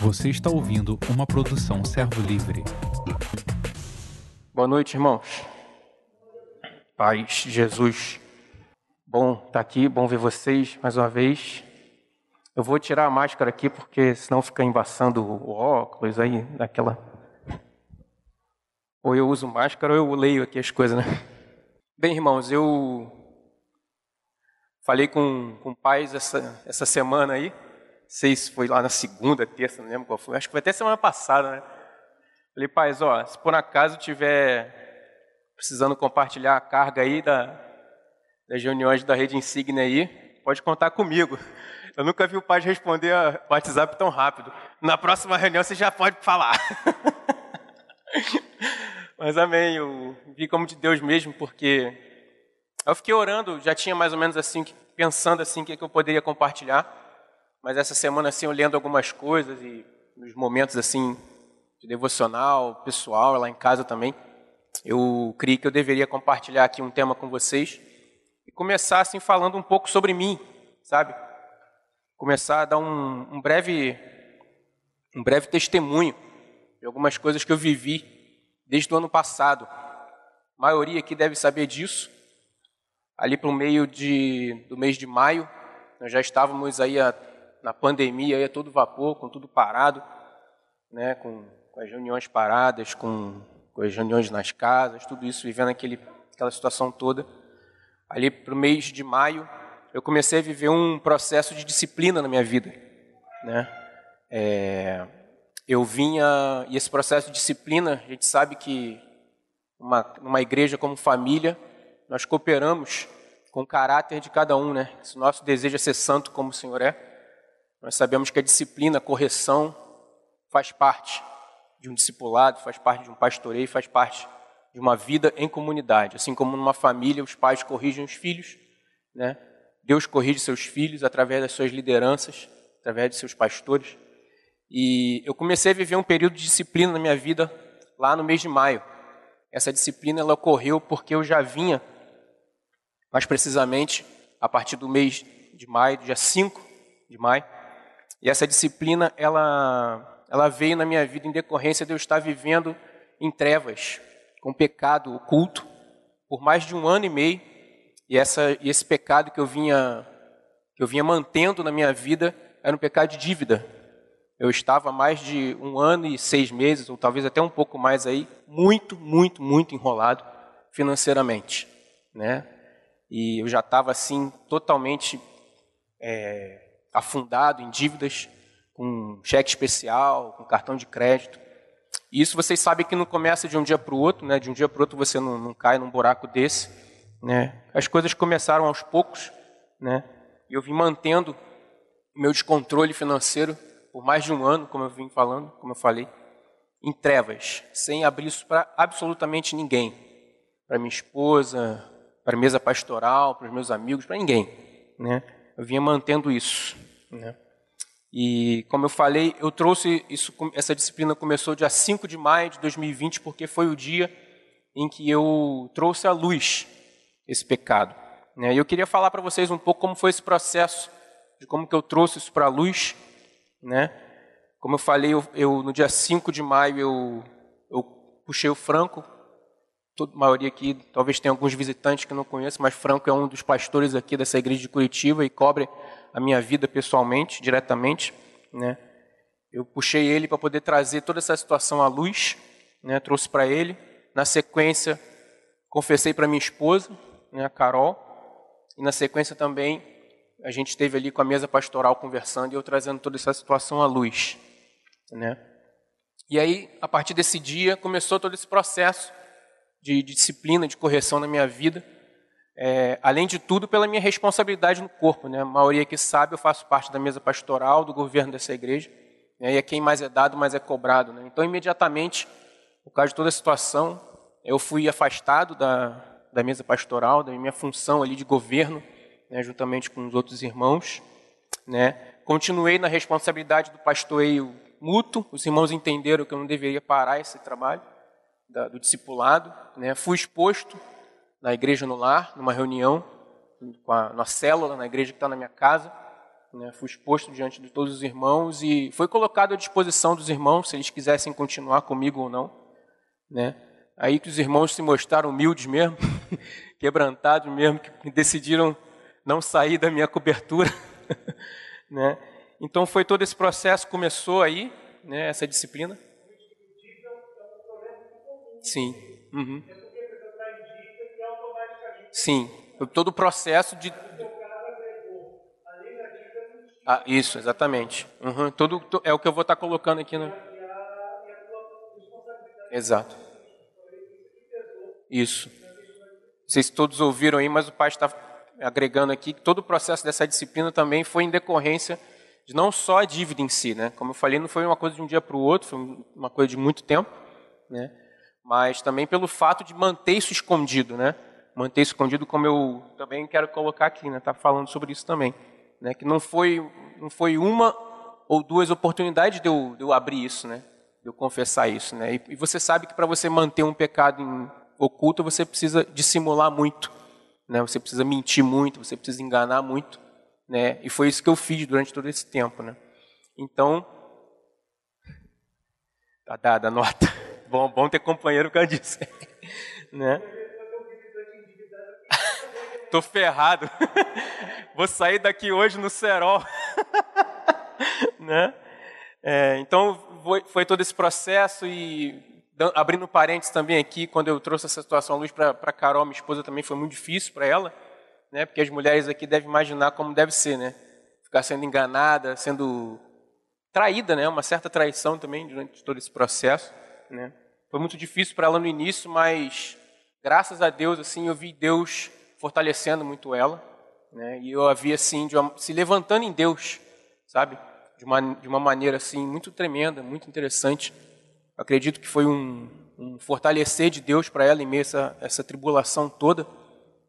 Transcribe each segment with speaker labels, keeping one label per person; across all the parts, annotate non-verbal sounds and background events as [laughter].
Speaker 1: Você está ouvindo uma produção Servo Livre.
Speaker 2: Boa noite, irmãos. Paz, Jesus. Bom estar tá aqui, bom ver vocês mais uma vez. Eu vou tirar a máscara aqui porque senão fica embaçando o óculos aí, naquela. Ou eu uso máscara ou eu leio aqui as coisas, né? Bem, irmãos, eu falei com, com pais essa, essa semana aí sei se foi lá na segunda, terça, não lembro qual foi, acho que foi até semana passada, né? Falei, pais, ó, se por acaso tiver precisando compartilhar a carga aí da, das reuniões da rede Insignia aí, pode contar comigo. [laughs] Eu nunca vi o pai responder o WhatsApp tão rápido. Na próxima reunião você já pode falar. [laughs] Mas amém, eu vi como de Deus mesmo, porque eu fiquei orando, já tinha mais ou menos assim, pensando assim, o que, é que eu poderia compartilhar mas essa semana assim eu lendo algumas coisas e nos momentos assim de devocional, pessoal, lá em casa também, eu criei que eu deveria compartilhar aqui um tema com vocês e começar assim falando um pouco sobre mim, sabe? Começar a dar um, um breve um breve testemunho de algumas coisas que eu vivi desde o ano passado. A maioria aqui deve saber disso. Ali para o meio de, do mês de maio, nós já estávamos aí a na pandemia aí a todo vapor, com tudo parado, né, com, com as reuniões paradas, com, com, as reuniões nas casas, tudo isso, vivendo aquele, aquela situação toda. Ali para o mês de maio, eu comecei a viver um processo de disciplina na minha vida. Né? É, eu vinha, e esse processo de disciplina, a gente sabe que uma, numa igreja como família, nós cooperamos com o caráter de cada um, né? Se o nosso desejo é ser santo como o Senhor é, nós sabemos que a disciplina, a correção, faz parte de um discipulado, faz parte de um pastoreio, faz parte de uma vida em comunidade. Assim como numa família, os pais corrigem os filhos, né? Deus corrige seus filhos através das suas lideranças, através de seus pastores. E eu comecei a viver um período de disciplina na minha vida lá no mês de maio. Essa disciplina ela ocorreu porque eu já vinha, mais precisamente, a partir do mês de maio, dia 5 de maio, e essa disciplina, ela, ela veio na minha vida em decorrência de eu estar vivendo em trevas, com pecado oculto, por mais de um ano e meio. E, essa, e esse pecado que eu vinha que eu vinha mantendo na minha vida era um pecado de dívida. Eu estava mais de um ano e seis meses, ou talvez até um pouco mais aí, muito, muito, muito enrolado financeiramente, né? E eu já estava assim totalmente é, afundado em dívidas, com cheque especial, com cartão de crédito. E isso vocês sabem que não começa de um dia para o outro, né? De um dia para o outro você não, não, cai num buraco desse, né? As coisas começaram aos poucos, né? E eu vim mantendo meu descontrole financeiro por mais de um ano, como eu vim falando, como eu falei, em trevas, sem abrir isso para absolutamente ninguém, para minha esposa, para a mesa pastoral, para os meus amigos, para ninguém, né? Eu vinha mantendo isso. Né? E, como eu falei, eu trouxe isso, essa disciplina começou dia 5 de maio de 2020, porque foi o dia em que eu trouxe à luz esse pecado. Né? E eu queria falar para vocês um pouco como foi esse processo, de como que eu trouxe isso para a luz. Né? Como eu falei, eu, eu, no dia 5 de maio eu, eu puxei o Franco, toda a maioria aqui, talvez tenha alguns visitantes que não conheçam, mas Franco é um dos pastores aqui dessa igreja de Curitiba e cobre a minha vida pessoalmente, diretamente, né? Eu puxei ele para poder trazer toda essa situação à luz, né? Trouxe para ele. Na sequência, confessei para minha esposa, né, a Carol, e na sequência também a gente esteve ali com a mesa pastoral conversando e eu trazendo toda essa situação à luz, né? E aí, a partir desse dia, começou todo esse processo de disciplina, de correção na minha vida, é, além de tudo, pela minha responsabilidade no corpo. Né? A maioria que sabe, eu faço parte da mesa pastoral, do governo dessa igreja. Né? E é quem mais é dado, mais é cobrado. Né? Então, imediatamente, por causa de toda a situação, eu fui afastado da, da mesa pastoral, da minha função ali de governo, né? juntamente com os outros irmãos. Né? Continuei na responsabilidade do pastoreio mútuo. Os irmãos entenderam que eu não deveria parar esse trabalho da, do discipulado. Né? Fui exposto na igreja no lar, numa reunião, com a, na célula, na igreja que está na minha casa. né? Fui exposto diante de todos os irmãos e foi colocado à disposição dos irmãos se eles quisessem continuar comigo ou não, né? Aí que os irmãos se mostraram humildes mesmo, [laughs] quebrantados mesmo, que decidiram não sair da minha cobertura, [laughs] né? Então foi todo esse processo começou aí, né? Essa disciplina. Sim. Uhum. Sim. Todo o processo de ah, isso, exatamente. Uhum. Tudo é o que eu vou estar colocando aqui no. Exato. Isso. Vocês todos ouviram aí, mas o pai está agregando aqui que todo o processo dessa disciplina também foi em decorrência de não só a dívida em si, né? Como eu falei, não foi uma coisa de um dia para o outro, foi uma coisa de muito tempo, né? Mas também pelo fato de manter isso escondido, né? Manter isso escondido, como eu também quero colocar aqui, né? Tá falando sobre isso também né? Que não foi não foi uma ou duas oportunidades de eu, de eu abrir isso, né? De eu confessar isso, né? E, e você sabe que para você manter um pecado em, oculto você precisa dissimular muito, né? Você precisa mentir muito, você precisa enganar muito, né? E foi isso que eu fiz durante todo esse tempo, né? Então, tá dada a nota. Bom, bom ter companheiro que eu disse, né? [laughs] Tô ferrado. [laughs] Vou sair daqui hoje no cerol. [laughs] né? É, então, foi, foi, todo esse processo e abrindo parênteses também aqui, quando eu trouxe essa situação à luz para Carol, minha esposa, também foi muito difícil para ela, né? Porque as mulheres aqui devem imaginar como deve ser, né? Ficar sendo enganada, sendo traída, né? Uma certa traição também durante todo esse processo, né? Foi muito difícil para ela no início, mas graças a Deus, assim, eu vi Deus fortalecendo muito ela, né? E eu havia assim uma, se levantando em Deus, sabe? De uma de uma maneira assim muito tremenda, muito interessante. Eu acredito que foi um, um fortalecer de Deus para ela em meio a essa, essa tribulação toda,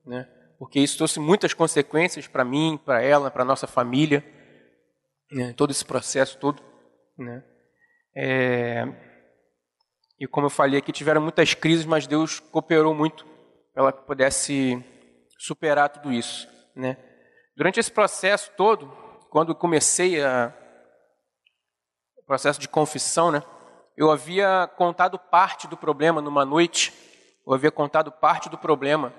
Speaker 2: né? Porque isso trouxe muitas consequências para mim, para ela, para nossa família, né? todo esse processo todo, né? É... E como eu falei aqui, tiveram muitas crises, mas Deus cooperou muito para ela que pudesse superar tudo isso. Né? Durante esse processo todo, quando comecei a, o processo de confissão, né, eu havia contado parte do problema numa noite, eu havia contado parte do problema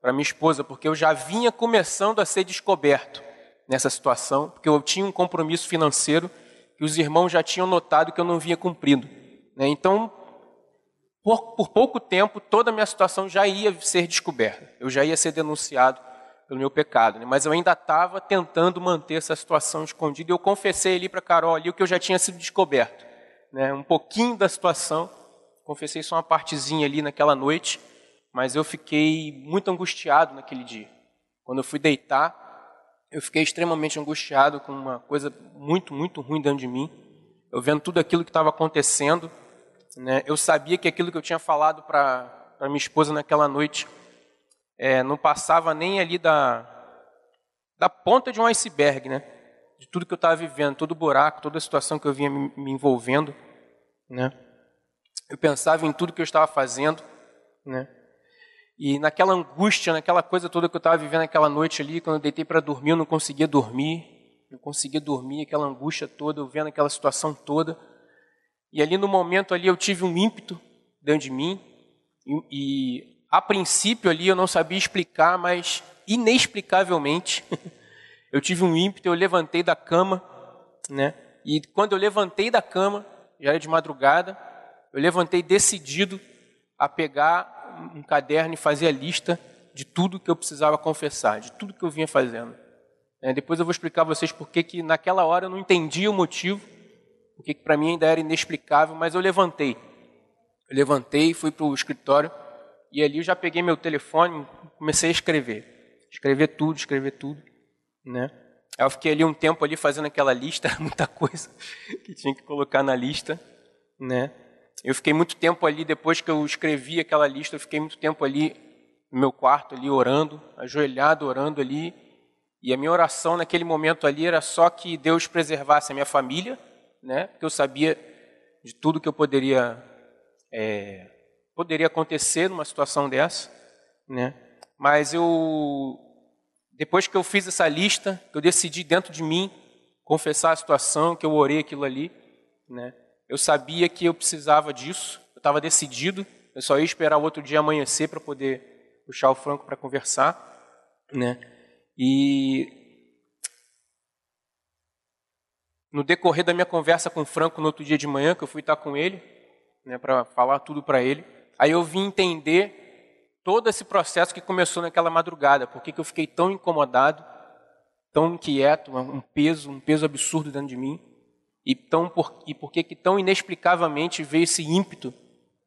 Speaker 2: para minha esposa, porque eu já vinha começando a ser descoberto nessa situação, porque eu tinha um compromisso financeiro que os irmãos já tinham notado que eu não vinha cumprindo. Né? Então, por, por pouco tempo, toda a minha situação já ia ser descoberta, eu já ia ser denunciado pelo meu pecado, né? mas eu ainda estava tentando manter essa situação escondida. Eu confessei ali para Carol ali o que eu já tinha sido descoberto, né? um pouquinho da situação. Confessei só uma partezinha ali naquela noite, mas eu fiquei muito angustiado naquele dia. Quando eu fui deitar, eu fiquei extremamente angustiado com uma coisa muito, muito ruim dentro de mim. Eu vendo tudo aquilo que estava acontecendo, né? Eu sabia que aquilo que eu tinha falado para minha esposa naquela noite é, não passava nem ali da, da ponta de um iceberg, né? De tudo que eu estava vivendo, todo o buraco, toda a situação que eu vinha me, me envolvendo, né? Eu pensava em tudo que eu estava fazendo, né? E naquela angústia, naquela coisa toda que eu estava vivendo naquela noite ali, quando eu deitei para dormir, eu não conseguia dormir, não conseguia dormir, aquela angústia toda, eu vendo aquela situação toda. E ali no momento ali eu tive um ímpeto dentro de mim e, e a princípio ali eu não sabia explicar, mas inexplicavelmente [laughs] eu tive um ímpeto, eu levantei da cama, né? E quando eu levantei da cama, já era de madrugada, eu levantei decidido a pegar um caderno e fazer a lista de tudo que eu precisava confessar, de tudo que eu vinha fazendo. É, depois eu vou explicar a vocês por que naquela hora eu não entendia o motivo, o que para mim ainda era inexplicável, mas eu levantei. Eu levantei, fui para o escritório e ali eu já peguei meu telefone, comecei a escrever, escrever tudo, escrever tudo, né? Aí eu fiquei ali um tempo ali fazendo aquela lista, [laughs] muita coisa que tinha que colocar na lista, né? Eu fiquei muito tempo ali depois que eu escrevi aquela lista, eu fiquei muito tempo ali no meu quarto ali orando, ajoelhado orando ali, e a minha oração naquele momento ali era só que Deus preservasse a minha família, né? Porque eu sabia de tudo que eu poderia é, poderia acontecer numa situação dessa, né? Mas eu depois que eu fiz essa lista, eu decidi dentro de mim confessar a situação, que eu orei aquilo ali, né? Eu sabia que eu precisava disso, eu estava decidido, eu só ia esperar o outro dia amanhecer para poder puxar o Franco para conversar, né? E no decorrer da minha conversa com o Franco no outro dia de manhã, que eu fui estar com ele, né, para falar tudo para ele, aí eu vim entender todo esse processo que começou naquela madrugada, porque que eu fiquei tão incomodado, tão inquieto, um peso, um peso absurdo dentro de mim, e, tão por, e por que tão inexplicavelmente veio esse ímpeto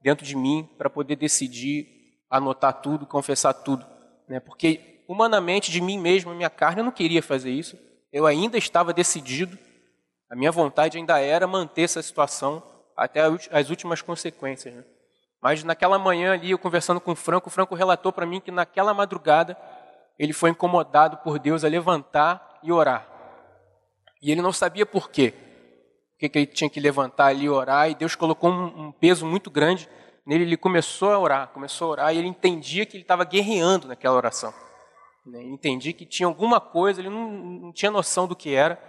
Speaker 2: dentro de mim para poder decidir anotar tudo, confessar tudo, né? Porque humanamente de mim mesmo, minha carne, eu não queria fazer isso. Eu ainda estava decidido, a minha vontade ainda era manter essa situação até as últimas consequências. Né? Mas naquela manhã ali, eu conversando com o Franco, o Franco relatou para mim que naquela madrugada ele foi incomodado por Deus a levantar e orar. E ele não sabia por quê que ele tinha que levantar ali e orar, e Deus colocou um, um peso muito grande nele. Ele começou a orar, começou a orar, e ele entendia que ele estava guerreando naquela oração. Né? Ele entendia que tinha alguma coisa, ele não, não tinha noção do que era.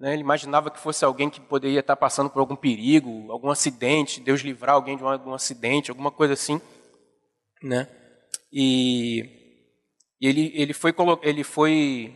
Speaker 2: Né? Ele imaginava que fosse alguém que poderia estar passando por algum perigo, algum acidente, Deus livrar alguém de um, algum acidente, alguma coisa assim. Né? E, e ele, ele, foi, ele, foi,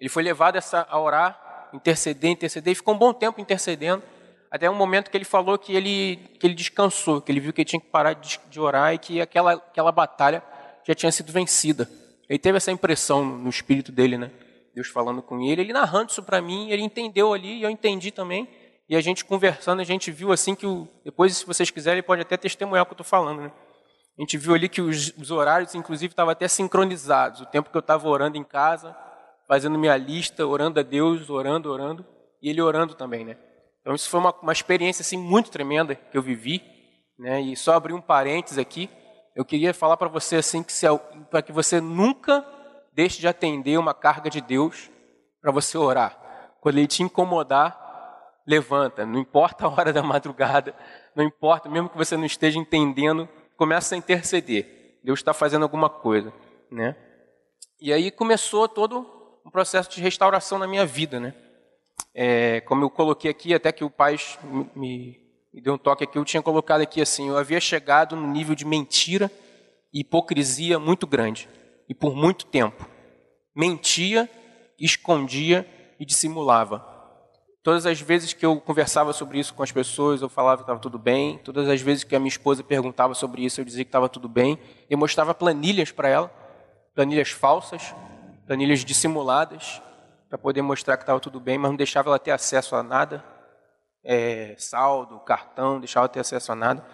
Speaker 2: ele foi levado essa, a orar interceder, interceder, e ficou um bom tempo intercedendo, até um momento que ele falou que ele, que ele descansou, que ele viu que ele tinha que parar de, de orar e que aquela, aquela batalha já tinha sido vencida. Ele teve essa impressão no espírito dele, né? Deus falando com ele, ele narrando isso para mim, ele entendeu ali e eu entendi também. E a gente conversando, a gente viu assim que o, depois, se vocês quiserem, pode até testemunhar o que eu estou falando, né? A gente viu ali que os, os horários, inclusive, estavam até sincronizados. O tempo que eu estava orando em casa, fazendo minha lista, orando a Deus, orando, orando, e ele orando também, né? Então isso foi uma, uma experiência assim muito tremenda que eu vivi, né? E só abrir um parênteses aqui, eu queria falar para você assim que para que você nunca deixe de atender uma carga de Deus para você orar. Quando ele te incomodar, levanta, não importa a hora da madrugada, não importa, mesmo que você não esteja entendendo, começa a interceder. Deus está fazendo alguma coisa, né? E aí começou todo um processo de restauração na minha vida, né? É, como eu coloquei aqui, até que o pai me, me deu um toque aqui, eu tinha colocado aqui assim, eu havia chegado num nível de mentira e hipocrisia muito grande, e por muito tempo. Mentia, escondia e dissimulava. Todas as vezes que eu conversava sobre isso com as pessoas, eu falava que estava tudo bem. Todas as vezes que a minha esposa perguntava sobre isso, eu dizia que estava tudo bem. Eu mostrava planilhas para ela, planilhas falsas, planilhas dissimuladas para poder mostrar que estava tudo bem, mas não deixava ela ter acesso a nada, é, saldo, cartão, deixava ela ter acesso a nada.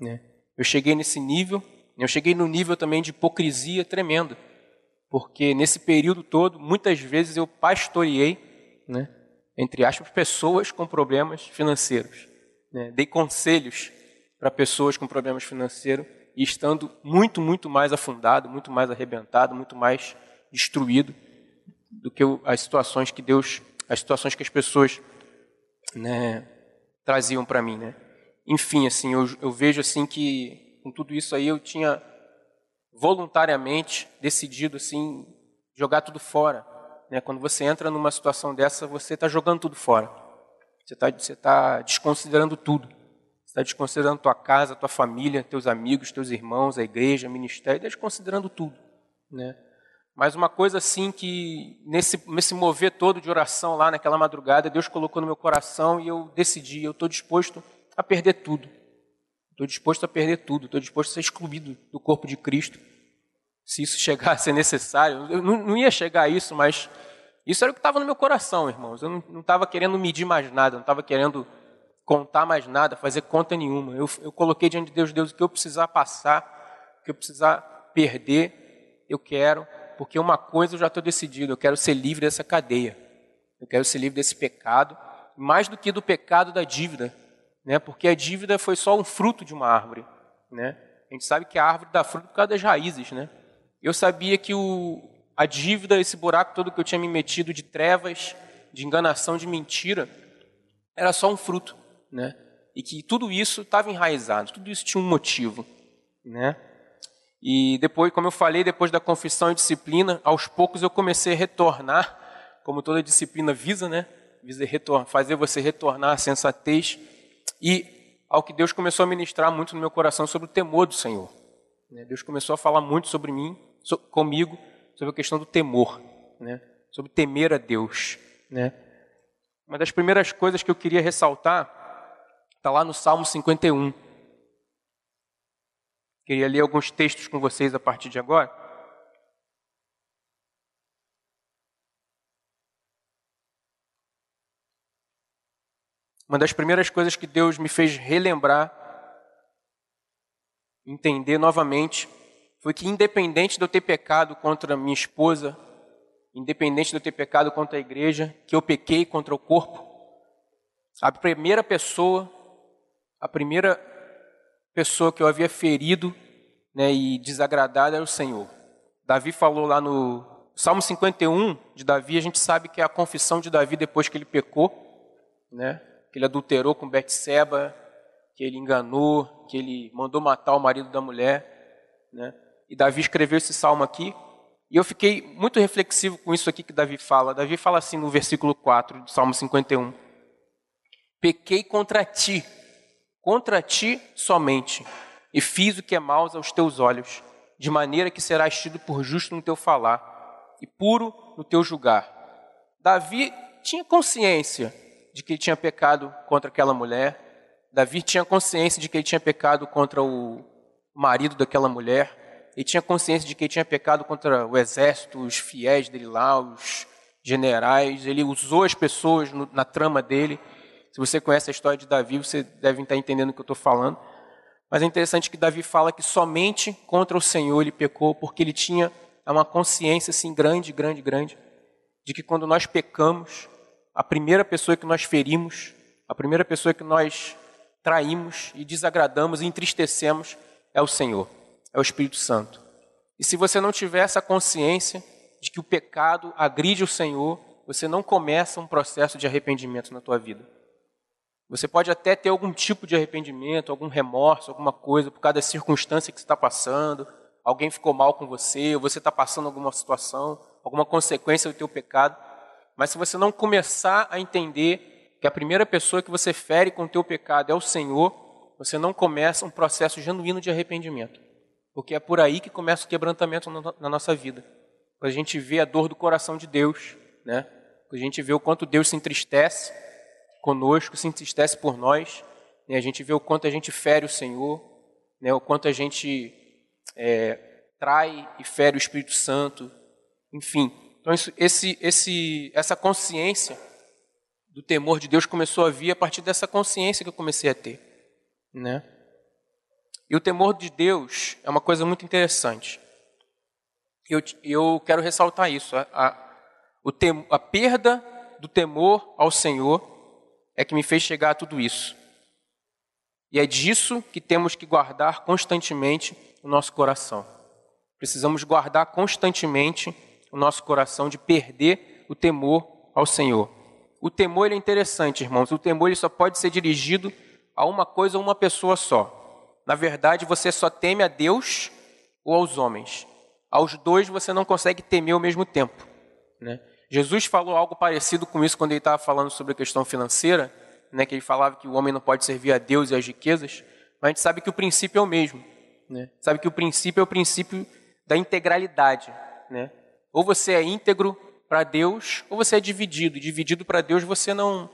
Speaker 2: Né? Eu cheguei nesse nível, eu cheguei no nível também de hipocrisia tremenda, porque nesse período todo, muitas vezes eu pastoreei, né, entre aspas, pessoas com problemas financeiros. Né? Dei conselhos para pessoas com problemas financeiros e estando muito, muito mais afundado, muito mais arrebentado, muito mais destruído do que as situações que Deus, as situações que as pessoas né, traziam para mim, né? Enfim, assim, eu, eu vejo assim que com tudo isso aí eu tinha voluntariamente decidido assim jogar tudo fora. Né? Quando você entra numa situação dessa, você está jogando tudo fora. Você está você tá desconsiderando tudo. Você está desconsiderando tua casa, tua família, teus amigos, teus irmãos, a igreja, o ministério, está desconsiderando tudo. Né? Mas uma coisa assim que, nesse, nesse mover todo de oração lá naquela madrugada, Deus colocou no meu coração e eu decidi, eu estou disposto a perder tudo. Estou disposto a perder tudo, estou disposto a ser excluído do corpo de Cristo. Se isso [laughs] chegar a ser necessário, eu não, não ia chegar a isso, mas isso era o que estava no meu coração, irmãos. Eu não estava querendo medir mais nada, não estava querendo contar mais nada, fazer conta nenhuma. Eu, eu coloquei diante de Deus, Deus, o que eu precisar passar, o que eu precisar perder, eu quero porque uma coisa eu já estou decidido, eu quero ser livre dessa cadeia. Eu quero ser livre desse pecado, mais do que do pecado da dívida, né? Porque a dívida foi só um fruto de uma árvore, né? A gente sabe que a árvore dá fruto por causa das raízes, né? Eu sabia que o, a dívida, esse buraco todo que eu tinha me metido de trevas, de enganação, de mentira, era só um fruto, né? E que tudo isso estava enraizado, tudo isso tinha um motivo, né? E depois, como eu falei, depois da confissão e disciplina, aos poucos eu comecei a retornar como toda disciplina visa, né? Visa fazer você retornar à sensatez e ao que Deus começou a ministrar muito no meu coração sobre o temor do Senhor. Né? Deus começou a falar muito sobre mim, comigo, sobre a questão do temor, né? sobre temer a Deus. Né? Uma das primeiras coisas que eu queria ressaltar está lá no Salmo 51. Queria ler alguns textos com vocês a partir de agora. Uma das primeiras coisas que Deus me fez relembrar, entender novamente, foi que independente de eu ter pecado contra minha esposa, independente de eu ter pecado contra a igreja, que eu pequei contra o corpo, a primeira pessoa, a primeira pessoa que eu havia ferido né, e desagradado era o Senhor. Davi falou lá no Salmo 51 de Davi, a gente sabe que é a confissão de Davi depois que ele pecou, né? Que ele adulterou com Betseba, que ele enganou, que ele mandou matar o marido da mulher, né? E Davi escreveu esse salmo aqui, e eu fiquei muito reflexivo com isso aqui que Davi fala. Davi fala assim no versículo 4 do Salmo 51. Pequei contra ti, contra ti somente, e fiz o que é mal aos teus olhos, de maneira que serás tido por justo no teu falar e puro no teu julgar. Davi tinha consciência de que ele tinha pecado contra aquela mulher. Davi tinha consciência de que ele tinha pecado contra o marido daquela mulher. Ele tinha consciência de que ele tinha pecado contra o exército, os fiéis dele lá, os generais. Ele usou as pessoas no, na trama dele. Se você conhece a história de Davi, você deve estar entendendo o que eu estou falando. Mas é interessante que Davi fala que somente contra o Senhor ele pecou, porque ele tinha uma consciência assim grande, grande, grande, de que quando nós pecamos, a primeira pessoa que nós ferimos, a primeira pessoa que nós traímos e desagradamos e entristecemos é o Senhor, é o Espírito Santo. E se você não tiver essa consciência de que o pecado agride o Senhor, você não começa um processo de arrependimento na tua vida. Você pode até ter algum tipo de arrependimento, algum remorso, alguma coisa por causa da circunstância que você está passando, alguém ficou mal com você, ou você está passando alguma situação, alguma consequência do teu pecado. Mas se você não começar a entender que a primeira pessoa que você fere com o teu pecado é o Senhor, você não começa um processo genuíno de arrependimento. Porque é por aí que começa o quebrantamento na nossa vida. Quando a gente vê a dor do coração de Deus, né? Quando a gente vê o quanto Deus se entristece conosco, se entristece por nós, né? a gente vê o quanto a gente fere o Senhor, né? o quanto a gente é, trai e fere o Espírito Santo, enfim, então, isso, esse, esse, essa consciência do temor de Deus começou a vir a partir dessa consciência que eu comecei a ter. Né? E o temor de Deus é uma coisa muito interessante. Eu, eu quero ressaltar isso. A, a, o tem, a perda do temor ao Senhor é que me fez chegar a tudo isso. E é disso que temos que guardar constantemente o nosso coração. Precisamos guardar constantemente o nosso coração de perder o temor ao Senhor. O temor é interessante, irmãos. O temor ele só pode ser dirigido a uma coisa ou uma pessoa só. Na verdade, você só teme a Deus ou aos homens. Aos dois você não consegue temer ao mesmo tempo. Né? Jesus falou algo parecido com isso quando ele estava falando sobre a questão financeira, né, que ele falava que o homem não pode servir a Deus e às riquezas, mas a gente sabe que o princípio é o mesmo. Né? Sabe que o princípio é o princípio da integralidade. Né? Ou você é íntegro para Deus, ou você é dividido. Dividido para Deus você não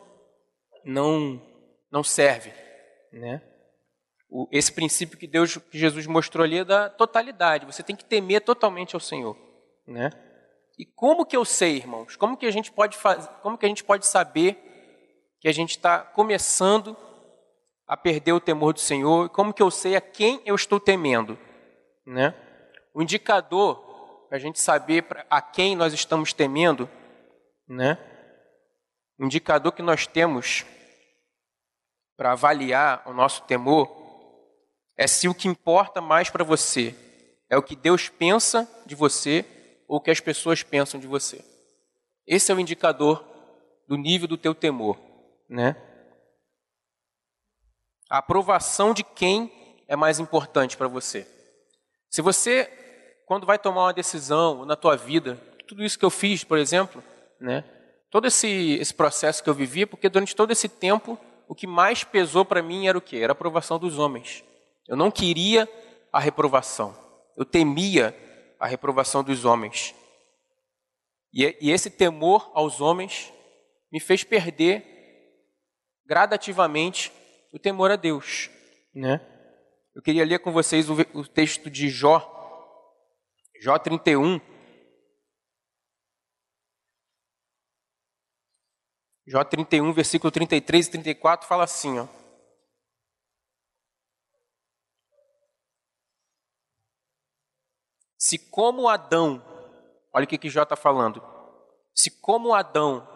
Speaker 2: não não serve, né? O, esse princípio que Deus, que Jesus mostrou ali é da totalidade. Você tem que temer totalmente ao Senhor, né? E como que eu sei, irmãos? Como que a gente pode fazer? Como que a gente pode saber que a gente está começando a perder o temor do Senhor? Como que eu sei a quem eu estou temendo, né? O indicador para a gente saber a quem nós estamos temendo, né? O indicador que nós temos para avaliar o nosso temor é se o que importa mais para você é o que Deus pensa de você ou o que as pessoas pensam de você. Esse é o indicador do nível do teu temor, né? A aprovação de quem é mais importante para você. Se você quando vai tomar uma decisão na tua vida, tudo isso que eu fiz, por exemplo, né? todo esse, esse processo que eu vivia, porque durante todo esse tempo, o que mais pesou para mim era o quê? Era a aprovação dos homens. Eu não queria a reprovação. Eu temia a reprovação dos homens. E, e esse temor aos homens me fez perder gradativamente o temor a Deus, né? Eu queria ler com vocês o, o texto de Jó, Jó 31. Jó 31, versículo 33 e 34 fala assim, ó. Se como Adão, olha o que, que Jó está falando, se como Adão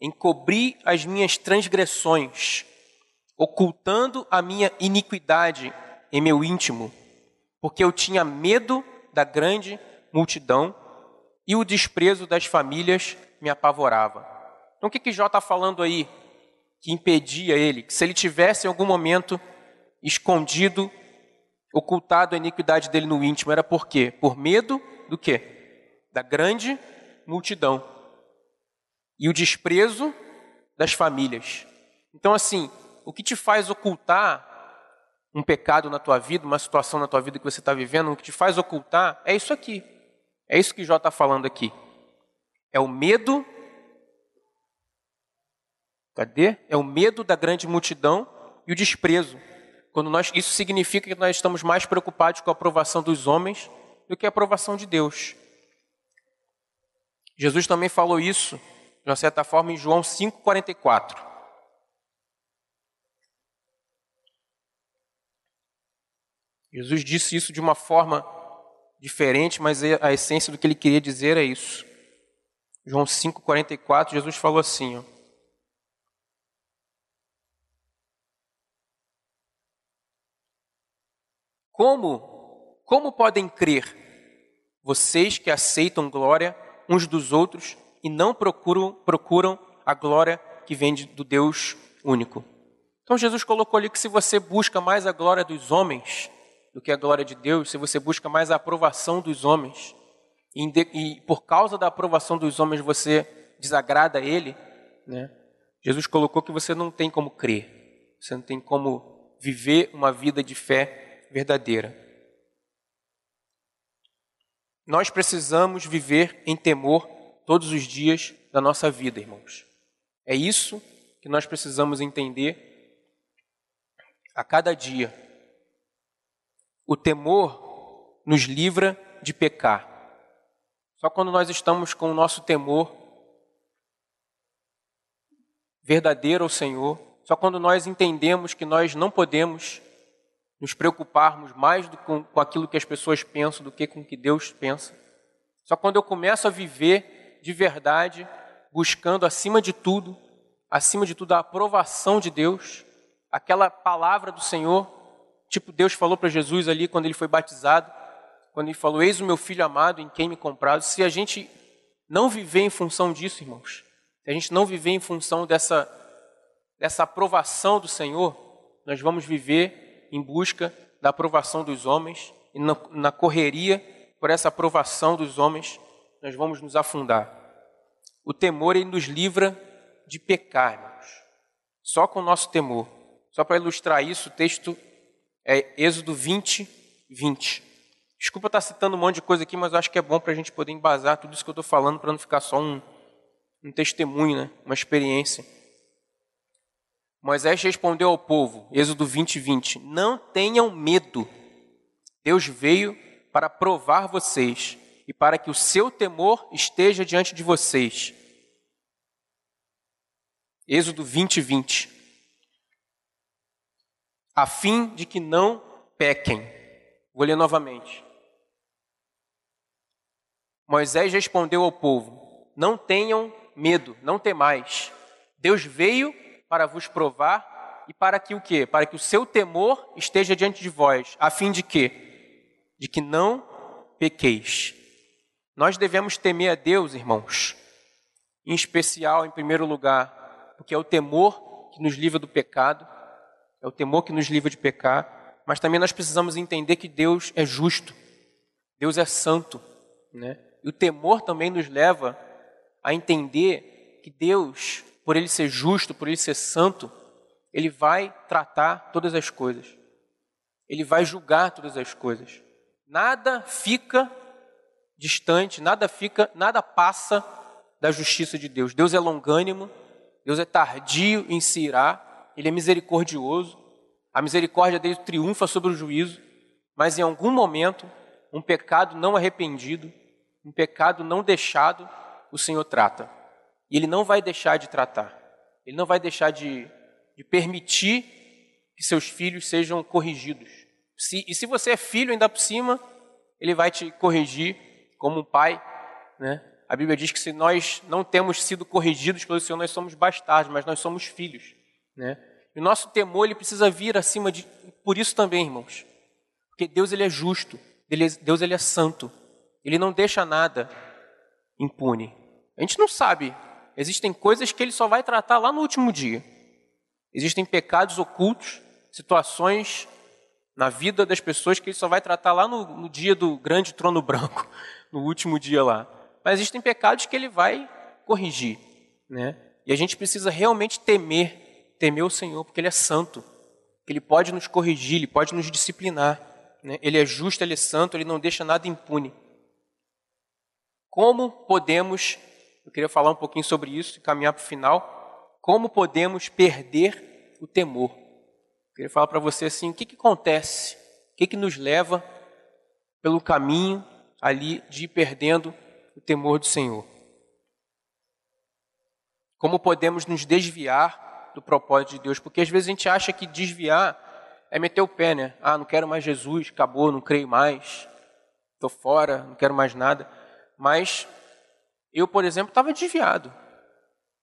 Speaker 2: encobri as minhas transgressões, ocultando a minha iniquidade em meu íntimo, porque eu tinha medo da grande multidão e o desprezo das famílias me apavorava. Então o que, que Jó está falando aí que impedia ele? Que se ele tivesse em algum momento escondido, ocultado a iniquidade dele no íntimo, era por quê? Por medo do quê? Da grande multidão e o desprezo das famílias. Então, assim, o que te faz ocultar um pecado na tua vida, uma situação na tua vida que você está vivendo, o que te faz ocultar é isso aqui. É isso que Jó está falando aqui. É o medo. Cadê? É o medo da grande multidão e o desprezo. Quando nós, isso significa que nós estamos mais preocupados com a aprovação dos homens do que a aprovação de Deus. Jesus também falou isso de uma certa forma, em João 5,44. Jesus disse isso de uma forma diferente, mas é a essência do que ele queria dizer é isso. João 5,44, Jesus falou assim: ó, Como, como podem crer vocês que aceitam glória uns dos outros e não procuram, procuram a glória que vem do Deus único. Então Jesus colocou ali que se você busca mais a glória dos homens do que a glória de Deus, se você busca mais a aprovação dos homens, e, por causa da aprovação dos homens você desagrada a Ele, né? Jesus colocou que você não tem como crer, você não tem como viver uma vida de fé verdadeira. Nós precisamos viver em temor todos os dias da nossa vida, irmãos. É isso que nós precisamos entender a cada dia. O temor nos livra de pecar. Só quando nós estamos com o nosso temor verdadeiro ao Senhor, só quando nós entendemos que nós não podemos nos preocuparmos mais com, com aquilo que as pessoas pensam do que com o que Deus pensa. Só quando eu começo a viver de verdade, buscando acima de tudo, acima de tudo a aprovação de Deus, aquela palavra do Senhor, tipo Deus falou para Jesus ali quando ele foi batizado, quando ele falou: Eis o meu filho amado em quem me comprado. Se a gente não viver em função disso, irmãos, se a gente não viver em função dessa, dessa aprovação do Senhor, nós vamos viver em busca da aprovação dos homens e na, na correria por essa aprovação dos homens nós vamos nos afundar. O temor ele nos livra de pecar, irmãos. Só com o nosso temor. Só para ilustrar isso, o texto é Êxodo 20, 20. Desculpa estar citando um monte de coisa aqui, mas eu acho que é bom para a gente poder embasar tudo isso que eu estou falando, para não ficar só um, um testemunho, né? uma experiência. Moisés respondeu ao povo, Êxodo 20, 20: Não tenham medo, Deus veio para provar vocês e para que o seu temor esteja diante de vocês. Êxodo 20, 20. A fim de que não pequem. Vou ler novamente. Moisés respondeu ao povo: Não tenham medo, não temais. Deus veio para vos provar e para que o quê? Para que o seu temor esteja diante de vós, a fim de quê? De que não pequeis. Nós devemos temer a Deus, irmãos, em especial, em primeiro lugar, porque é o temor que nos livra do pecado, é o temor que nos livra de pecar, mas também nós precisamos entender que Deus é justo, Deus é santo, né? E o temor também nos leva a entender que Deus, por ele ser justo, por ele ser santo, ele vai tratar todas as coisas. Ele vai julgar todas as coisas. Nada fica distante, nada fica, nada passa da justiça de Deus. Deus é longânimo, Deus é tardio em se irar, ele é misericordioso. A misericórdia dele triunfa sobre o juízo, mas em algum momento, um pecado não arrependido, um pecado não deixado, o Senhor trata. E Ele não vai deixar de tratar. Ele não vai deixar de, de permitir que seus filhos sejam corrigidos. Se, e se você é filho ainda por cima, Ele vai te corrigir como um pai. Né? A Bíblia diz que se nós não temos sido corrigidos pelo Senhor, nós somos bastardos, mas nós somos filhos. Né? O nosso temor ele precisa vir acima de. Por isso também, irmãos. Porque Deus ele é justo, Deus ele é santo. Ele não deixa nada impune. A gente não sabe. Existem coisas que ele só vai tratar lá no último dia. Existem pecados ocultos, situações na vida das pessoas que ele só vai tratar lá no, no dia do grande trono branco, [laughs] no último dia lá. Mas existem pecados que ele vai corrigir, né? E a gente precisa realmente temer, temer o Senhor, porque ele é santo. Ele pode nos corrigir, ele pode nos disciplinar. Né? Ele é justo, ele é santo, ele não deixa nada impune. Como podemos, eu queria falar um pouquinho sobre isso e caminhar para o final, como podemos perder o temor? Eu queria falar para você assim, o que, que acontece? O que, que nos leva pelo caminho ali de ir perdendo o temor do Senhor? Como podemos nos desviar do propósito de Deus? Porque às vezes a gente acha que desviar é meter o pé, né? Ah, não quero mais Jesus, acabou, não creio mais, estou fora, não quero mais nada. Mas eu, por exemplo, estava desviado.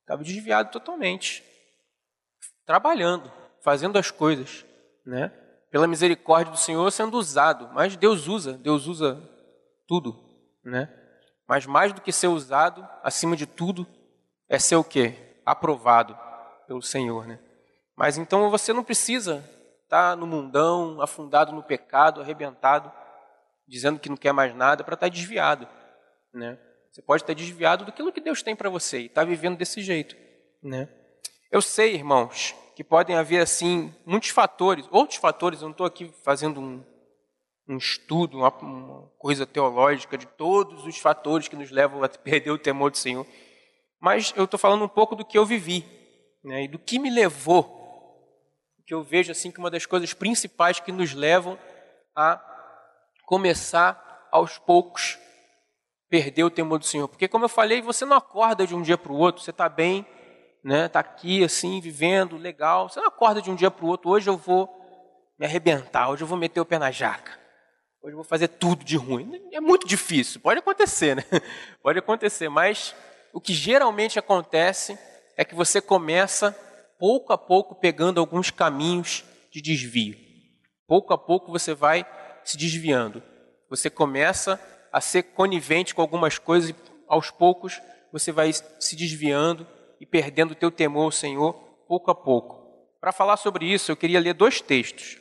Speaker 2: Estava desviado totalmente. Trabalhando, fazendo as coisas, né? Pela misericórdia do Senhor sendo usado. Mas Deus usa, Deus usa tudo, né? Mas mais do que ser usado, acima de tudo, é ser o quê? Aprovado pelo Senhor, né? Mas então você não precisa estar tá no mundão, afundado no pecado, arrebentado, dizendo que não quer mais nada, para estar tá desviado. Né? Você pode estar desviado daquilo que Deus tem para você e estar tá vivendo desse jeito. Né? Eu sei, irmãos, que podem haver assim muitos fatores, outros fatores. Eu não estou aqui fazendo um, um estudo, uma, uma, coisa teológica de todos os fatores que nos levam a [laughs] perder o temor do Senhor. Mas eu estou falando um pouco do que eu vivi né, e do que me levou, que eu vejo assim que uma das coisas principais que nos levam a começar aos poucos perder o temor do Senhor. Porque, como eu falei, você não acorda de um dia para o outro, você está bem, né? Está aqui assim, vivendo, legal. Você não acorda de um dia para o outro. Hoje eu vou me arrebentar, hoje eu vou meter o pé na jaca. Hoje eu vou fazer tudo de ruim. É muito difícil, pode acontecer, né? [laughs] Pode acontecer, mas o que geralmente acontece é que você começa pouco a pouco pegando alguns caminhos de desvio. Pouco a pouco você vai se desviando. Você começa a ser conivente com algumas coisas e aos poucos você vai se desviando e perdendo o teu temor ao Senhor pouco a pouco. Para falar sobre isso, eu queria ler dois textos.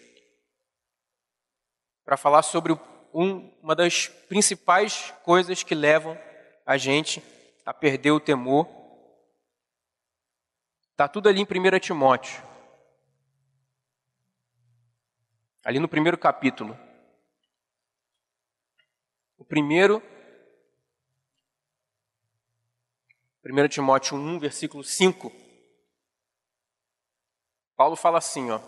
Speaker 2: Para falar sobre um, uma das principais coisas que levam a gente a perder o temor. Está tudo ali em 1 Timóteo. Ali no primeiro capítulo. O primeiro, 1 Timóteo 1, versículo 5. Paulo fala assim, ó.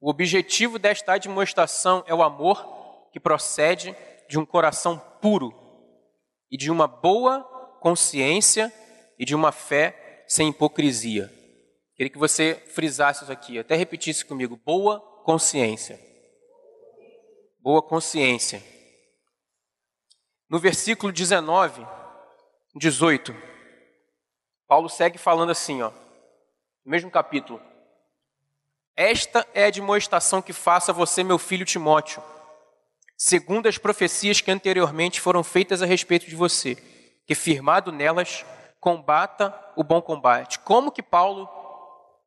Speaker 2: O objetivo desta admoestação é o amor que procede de um coração puro e de uma boa consciência e de uma fé sem hipocrisia. Queria que você frisasse isso aqui, até repetisse comigo: boa consciência. Boa consciência. No versículo 19, 18, Paulo segue falando assim, ó, no mesmo capítulo. Esta é a demonstração que faça você, meu filho Timóteo, segundo as profecias que anteriormente foram feitas a respeito de você, que firmado nelas, combata o bom combate. Como que Paulo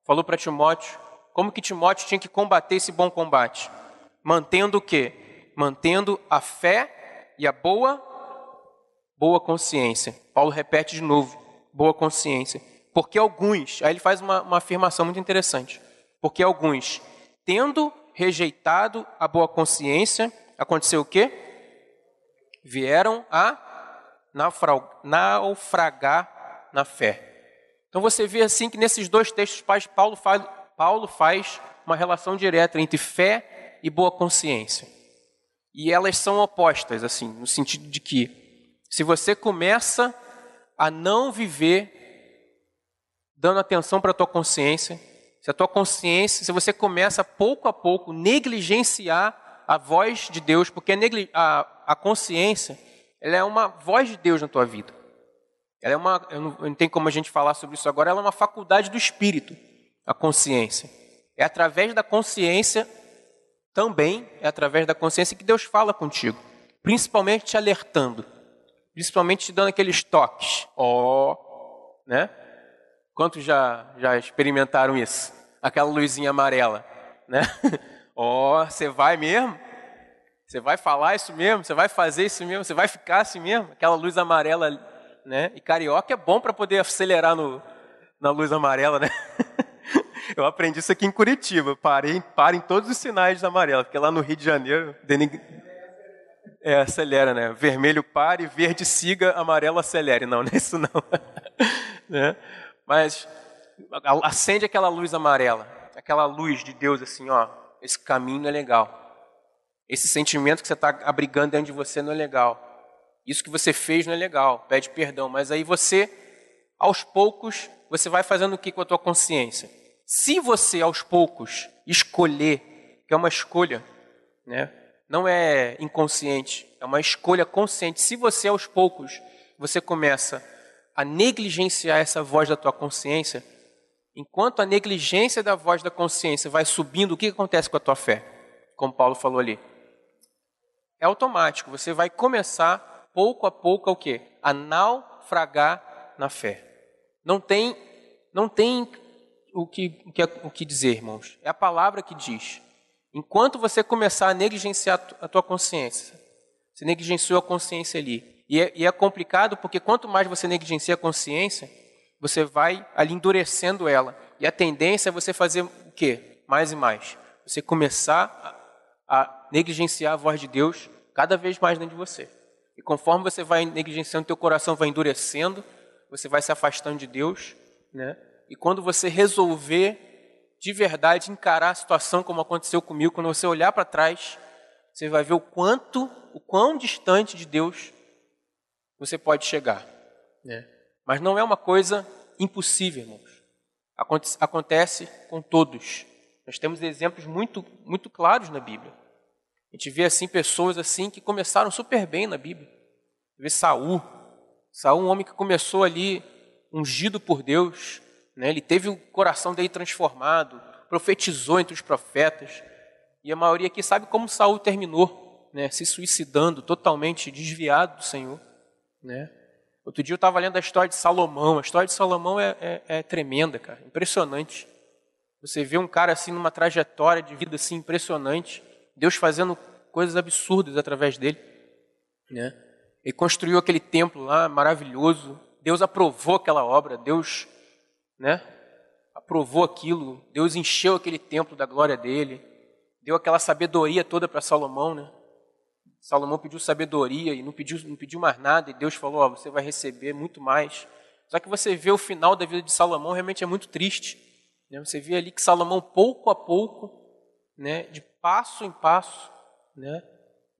Speaker 2: falou para Timóteo como que Timóteo tinha que combater esse bom combate? Mantendo o quê? Mantendo a fé e a boa boa consciência. Paulo repete de novo, boa consciência. Porque alguns, aí ele faz uma, uma afirmação muito interessante. Porque alguns, tendo rejeitado a boa consciência, aconteceu o quê? Vieram a naufragar na fé. Então você vê assim que nesses dois textos Paulo faz, Paulo faz uma relação direta entre fé e boa consciência. E elas são opostas, assim, no sentido de que se você começa a não viver dando atenção para a tua consciência, se a tua consciência, se você começa pouco a pouco negligenciar a voz de Deus, porque a, a consciência ela é uma voz de Deus na tua vida. Ela é uma, eu não, não tem como a gente falar sobre isso agora, ela é uma faculdade do espírito, a consciência. É através da consciência, também é através da consciência que Deus fala contigo, principalmente te alertando, principalmente te dando aqueles toques. Ó, oh, né? Quantos já, já experimentaram isso? Aquela luzinha amarela, né? [laughs] Ó, oh, você vai mesmo? Você vai falar isso mesmo? Você vai fazer isso mesmo? Você vai ficar assim mesmo? Aquela luz amarela, né? E carioca é bom para poder acelerar no, na luz amarela, né? [laughs] Eu aprendi isso aqui em Curitiba. Parei, parem todos os sinais amarelos, porque lá no Rio de Janeiro, é, acelera, né? Vermelho pare, verde siga, amarelo acelere. Não, [laughs] não é isso não. [laughs] né? Mas acende aquela luz amarela, aquela luz de Deus assim, ó. Esse caminho é legal. Esse sentimento que você está abrigando dentro de você não é legal. Isso que você fez não é legal. Pede perdão. Mas aí você, aos poucos, você vai fazendo o que com a tua consciência? Se você, aos poucos, escolher, que é uma escolha, né? não é inconsciente, é uma escolha consciente. Se você, aos poucos, você começa a negligenciar essa voz da tua consciência, enquanto a negligência da voz da consciência vai subindo, o que acontece com a tua fé? Como Paulo falou ali é automático. Você vai começar pouco a pouco o quê? A naufragar na fé. Não tem, não tem o que, o que, o que dizer, irmãos. É a palavra que diz. Enquanto você começar a negligenciar a tua consciência, você negligenciou a consciência ali. E é, e é complicado porque quanto mais você negligencia a consciência, você vai ali endurecendo ela. E a tendência é você fazer o quê? Mais e mais. Você começar a negligenciar a voz de Deus cada vez mais dentro de você. E conforme você vai negligenciando, teu coração vai endurecendo, você vai se afastando de Deus, né? E quando você resolver de verdade encarar a situação como aconteceu comigo, quando você olhar para trás, você vai ver o quanto, o quão distante de Deus você pode chegar, né? Mas não é uma coisa impossível, irmãos. Acontece com todos. Nós temos exemplos muito, muito claros na Bíblia. A gente vê assim pessoas assim que começaram super bem na Bíblia. Vê Saul. Saul, um homem que começou ali ungido por Deus, né? Ele teve o coração dele transformado, profetizou entre os profetas. E a maioria aqui sabe como Saul terminou, né? Se suicidando, totalmente desviado do Senhor, né? Outro dia eu estava lendo a história de Salomão. A história de Salomão é, é, é tremenda, cara, impressionante. Você vê um cara assim numa trajetória de vida assim impressionante, Deus fazendo coisas absurdas através dele, né? Ele construiu aquele templo lá maravilhoso. Deus aprovou aquela obra, Deus, né? Aprovou aquilo. Deus encheu aquele templo da glória dele. Deu aquela sabedoria toda para Salomão, né? Salomão pediu sabedoria e não pediu, não pediu mais nada, e Deus falou: você vai receber muito mais. Só que você vê o final da vida de Salomão, realmente é muito triste. Né? Você vê ali que Salomão, pouco a pouco, né, de passo em passo, né,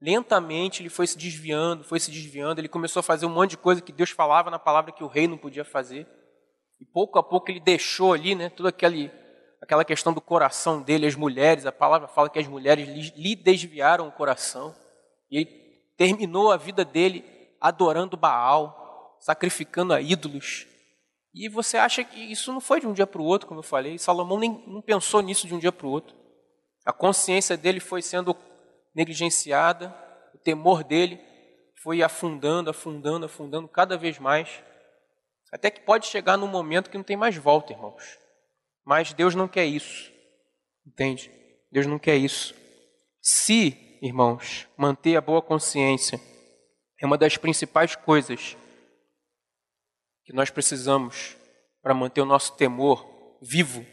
Speaker 2: lentamente ele foi se desviando, foi se desviando, ele começou a fazer um monte de coisa que Deus falava na palavra que o rei não podia fazer. E pouco a pouco ele deixou ali, né, toda aquele, aquela questão do coração dele, as mulheres, a palavra fala que as mulheres lhe, lhe desviaram o coração. E ele terminou a vida dele adorando Baal, sacrificando a ídolos, e você acha que isso não foi de um dia para o outro, como eu falei. Salomão nem não pensou nisso de um dia para o outro. A consciência dele foi sendo negligenciada, o temor dele foi afundando, afundando, afundando cada vez mais. Até que pode chegar num momento que não tem mais volta, irmãos. Mas Deus não quer isso. Entende? Deus não quer isso. Se, irmãos, manter a boa consciência é uma das principais coisas que nós precisamos para manter o nosso temor vivo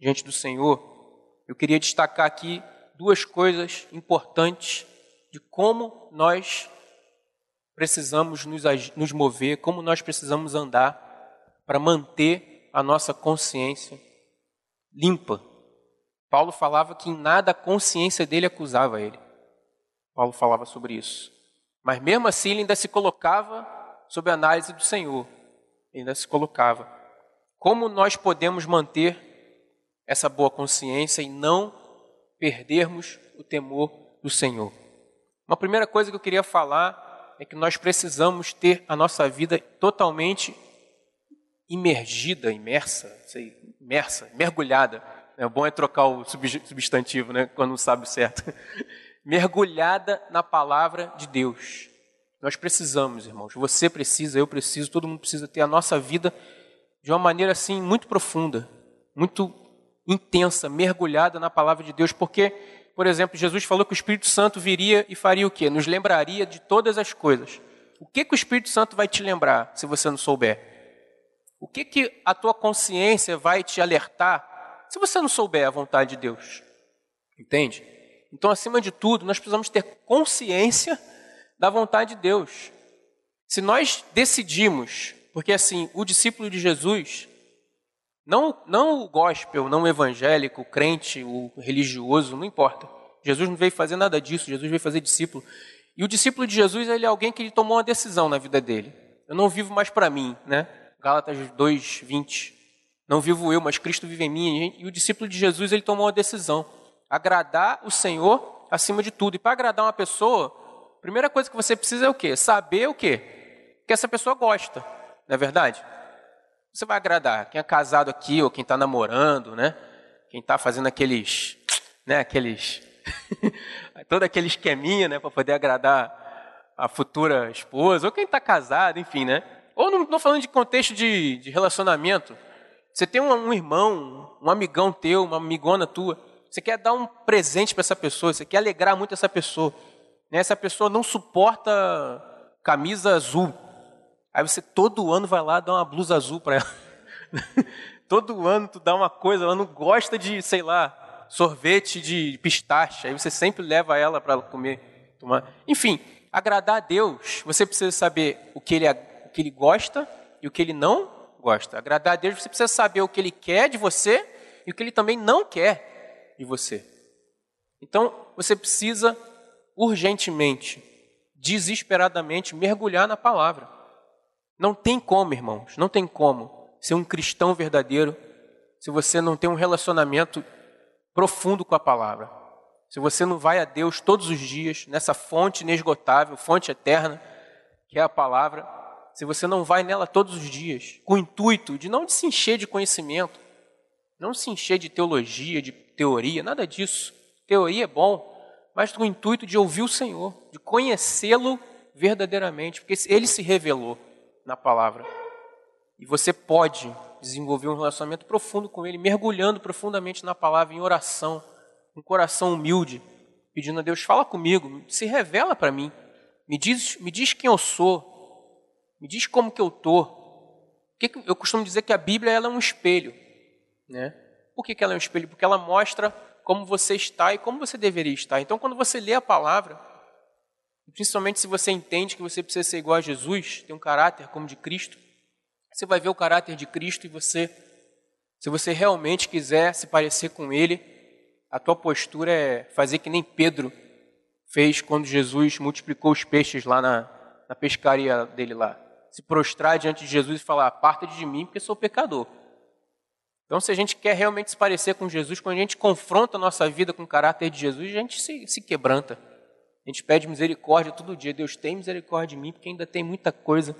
Speaker 2: diante do Senhor. Eu queria destacar aqui duas coisas importantes de como nós precisamos nos, nos mover, como nós precisamos andar para manter a nossa consciência limpa. Paulo falava que em nada a consciência dele acusava ele. Paulo falava sobre isso. Mas mesmo assim ele ainda se colocava sob a análise do Senhor. Ele ainda se colocava. Como nós podemos manter essa boa consciência e não perdermos o temor do Senhor? Uma primeira coisa que eu queria falar é que nós precisamos ter a nossa vida totalmente imergida, imersa, sei, imersa, mergulhada. É bom é trocar o substantivo, né, quando não sabe certo. Mergulhada na palavra de Deus. Nós precisamos, irmãos. Você precisa, eu preciso, todo mundo precisa ter a nossa vida de uma maneira assim muito profunda, muito intensa, mergulhada na palavra de Deus, porque por exemplo, Jesus falou que o Espírito Santo viria e faria o quê? Nos lembraria de todas as coisas. O que, que o Espírito Santo vai te lembrar se você não souber? O que, que a tua consciência vai te alertar se você não souber a vontade de Deus? Entende? Então, acima de tudo, nós precisamos ter consciência da vontade de Deus. Se nós decidimos, porque assim, o discípulo de Jesus, não, não o gospel, não o evangélico, o crente, o religioso, não importa. Jesus não veio fazer nada disso, Jesus veio fazer discípulo. E o discípulo de Jesus, ele é alguém que ele tomou uma decisão na vida dele. Eu não vivo mais para mim, né? Gálatas 2, 20. Não vivo eu, mas Cristo vive em mim. E o discípulo de Jesus, ele tomou uma decisão. Agradar o Senhor acima de tudo. E para agradar uma pessoa, a primeira coisa que você precisa é o quê? Saber o quê? Que essa pessoa gosta. Não é verdade? você vai agradar? Quem é casado aqui ou quem está namorando, né? Quem está fazendo aqueles, né? Aqueles, [laughs] todo aquele esqueminha, né? Para poder agradar a futura esposa ou quem está casado, enfim, né? Ou não estou falando de contexto de, de relacionamento. Você tem um, um, irmão, um amigão teu, uma amigona tua. Você quer dar um presente para essa pessoa. Você quer alegrar muito essa pessoa. Né? Essa pessoa não suporta camisa azul. Aí você todo ano vai lá dar uma blusa azul para ela. [laughs] todo ano tu dá uma coisa, ela não gosta de, sei lá, sorvete de pistache. Aí você sempre leva ela para comer, tomar. Enfim, agradar a Deus, você precisa saber o que ele, o que ele gosta e o que ele não gosta. Agradar a Deus, você precisa saber o que ele quer de você e o que ele também não quer de você. Então, você precisa urgentemente, desesperadamente mergulhar na palavra. Não tem como, irmãos, não tem como ser um cristão verdadeiro se você não tem um relacionamento profundo com a palavra. Se você não vai a Deus todos os dias, nessa fonte inesgotável, fonte eterna, que é a palavra, se você não vai nela todos os dias, com o intuito de não se encher de conhecimento, não se encher de teologia, de teoria, nada disso. Teoria é bom, mas com o intuito de ouvir o Senhor, de conhecê-lo verdadeiramente, porque ele se revelou na palavra. E você pode desenvolver um relacionamento profundo com Ele, mergulhando profundamente na palavra, em oração, um coração humilde, pedindo a Deus: fala comigo, se revela para mim, me diz, me diz quem eu sou, me diz como que eu estou. Eu costumo dizer que a Bíblia ela é um espelho. Né? Por que, que ela é um espelho? Porque ela mostra como você está e como você deveria estar. Então, quando você lê a palavra, Principalmente se você entende que você precisa ser igual a Jesus, ter um caráter como de Cristo. Você vai ver o caráter de Cristo e você, se você realmente quiser se parecer com Ele, a tua postura é fazer que nem Pedro fez quando Jesus multiplicou os peixes lá na, na pescaria dele lá. Se prostrar diante de Jesus e falar, aparta de mim porque sou pecador. Então, se a gente quer realmente se parecer com Jesus, quando a gente confronta a nossa vida com o caráter de Jesus, a gente se, se quebranta. A gente pede misericórdia todo dia. Deus tem misericórdia de mim, porque ainda tem muita coisa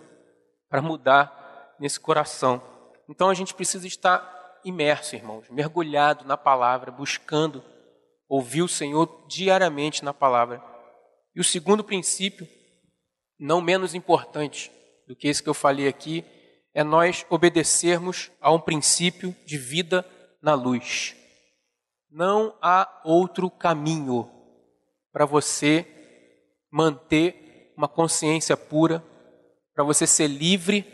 Speaker 2: para mudar nesse coração. Então a gente precisa estar imerso, irmãos, mergulhado na palavra, buscando ouvir o Senhor diariamente na palavra. E o segundo princípio, não menos importante do que esse que eu falei aqui, é nós obedecermos a um princípio de vida na luz. Não há outro caminho para você manter uma consciência pura, para você ser livre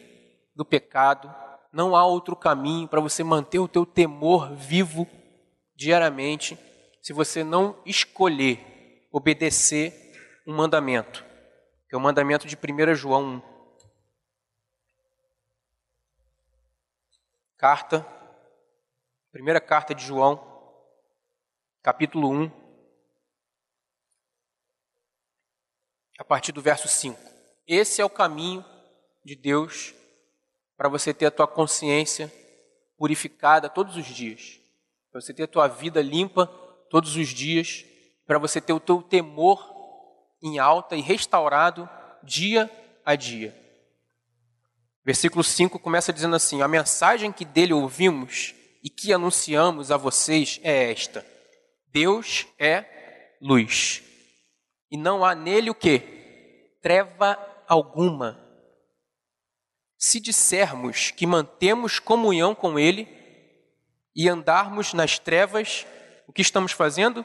Speaker 2: do pecado. Não há outro caminho para você manter o teu temor vivo diariamente se você não escolher obedecer um mandamento, que é o mandamento de 1 João 1. Carta, primeira carta de João, capítulo 1, a partir do verso 5. Esse é o caminho de Deus para você ter a tua consciência purificada todos os dias, para você ter a tua vida limpa todos os dias, para você ter o teu temor em alta e restaurado dia a dia. Versículo 5 começa dizendo assim: A mensagem que dele ouvimos e que anunciamos a vocês é esta: Deus é luz. E não há nele o que? Treva alguma. Se dissermos que mantemos comunhão com ele e andarmos nas trevas, o que estamos fazendo?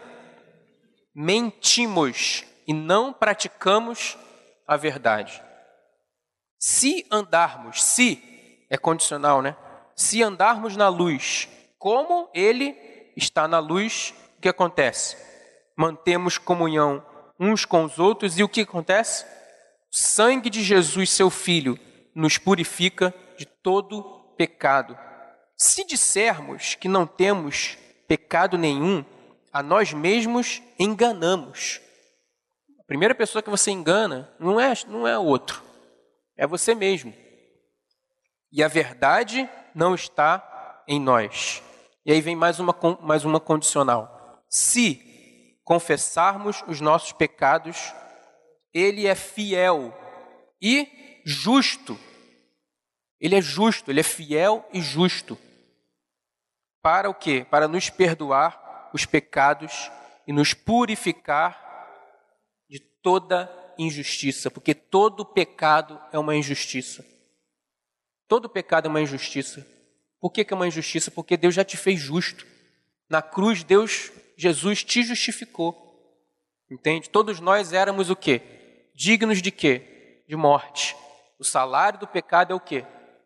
Speaker 2: Mentimos e não praticamos a verdade. Se andarmos, se é condicional, né? Se andarmos na luz, como ele está na luz, o que acontece? Mantemos comunhão uns com os outros e o que acontece? O sangue de Jesus, seu filho, nos purifica de todo pecado. Se dissermos que não temos pecado nenhum, a nós mesmos enganamos primeira pessoa que você engana não é, não é outro, é você mesmo. E a verdade não está em nós. E aí vem mais uma, mais uma condicional. Se confessarmos os nossos pecados, Ele é fiel e justo. Ele é justo, Ele é fiel e justo. Para o quê? Para nos perdoar os pecados e nos purificar toda injustiça, porque todo pecado é uma injustiça. Todo pecado é uma injustiça. Por que, que é uma injustiça? Porque Deus já te fez justo. Na cruz, Deus, Jesus te justificou. Entende? Todos nós éramos o quê? Dignos de quê? De morte. O salário do pecado é o quê?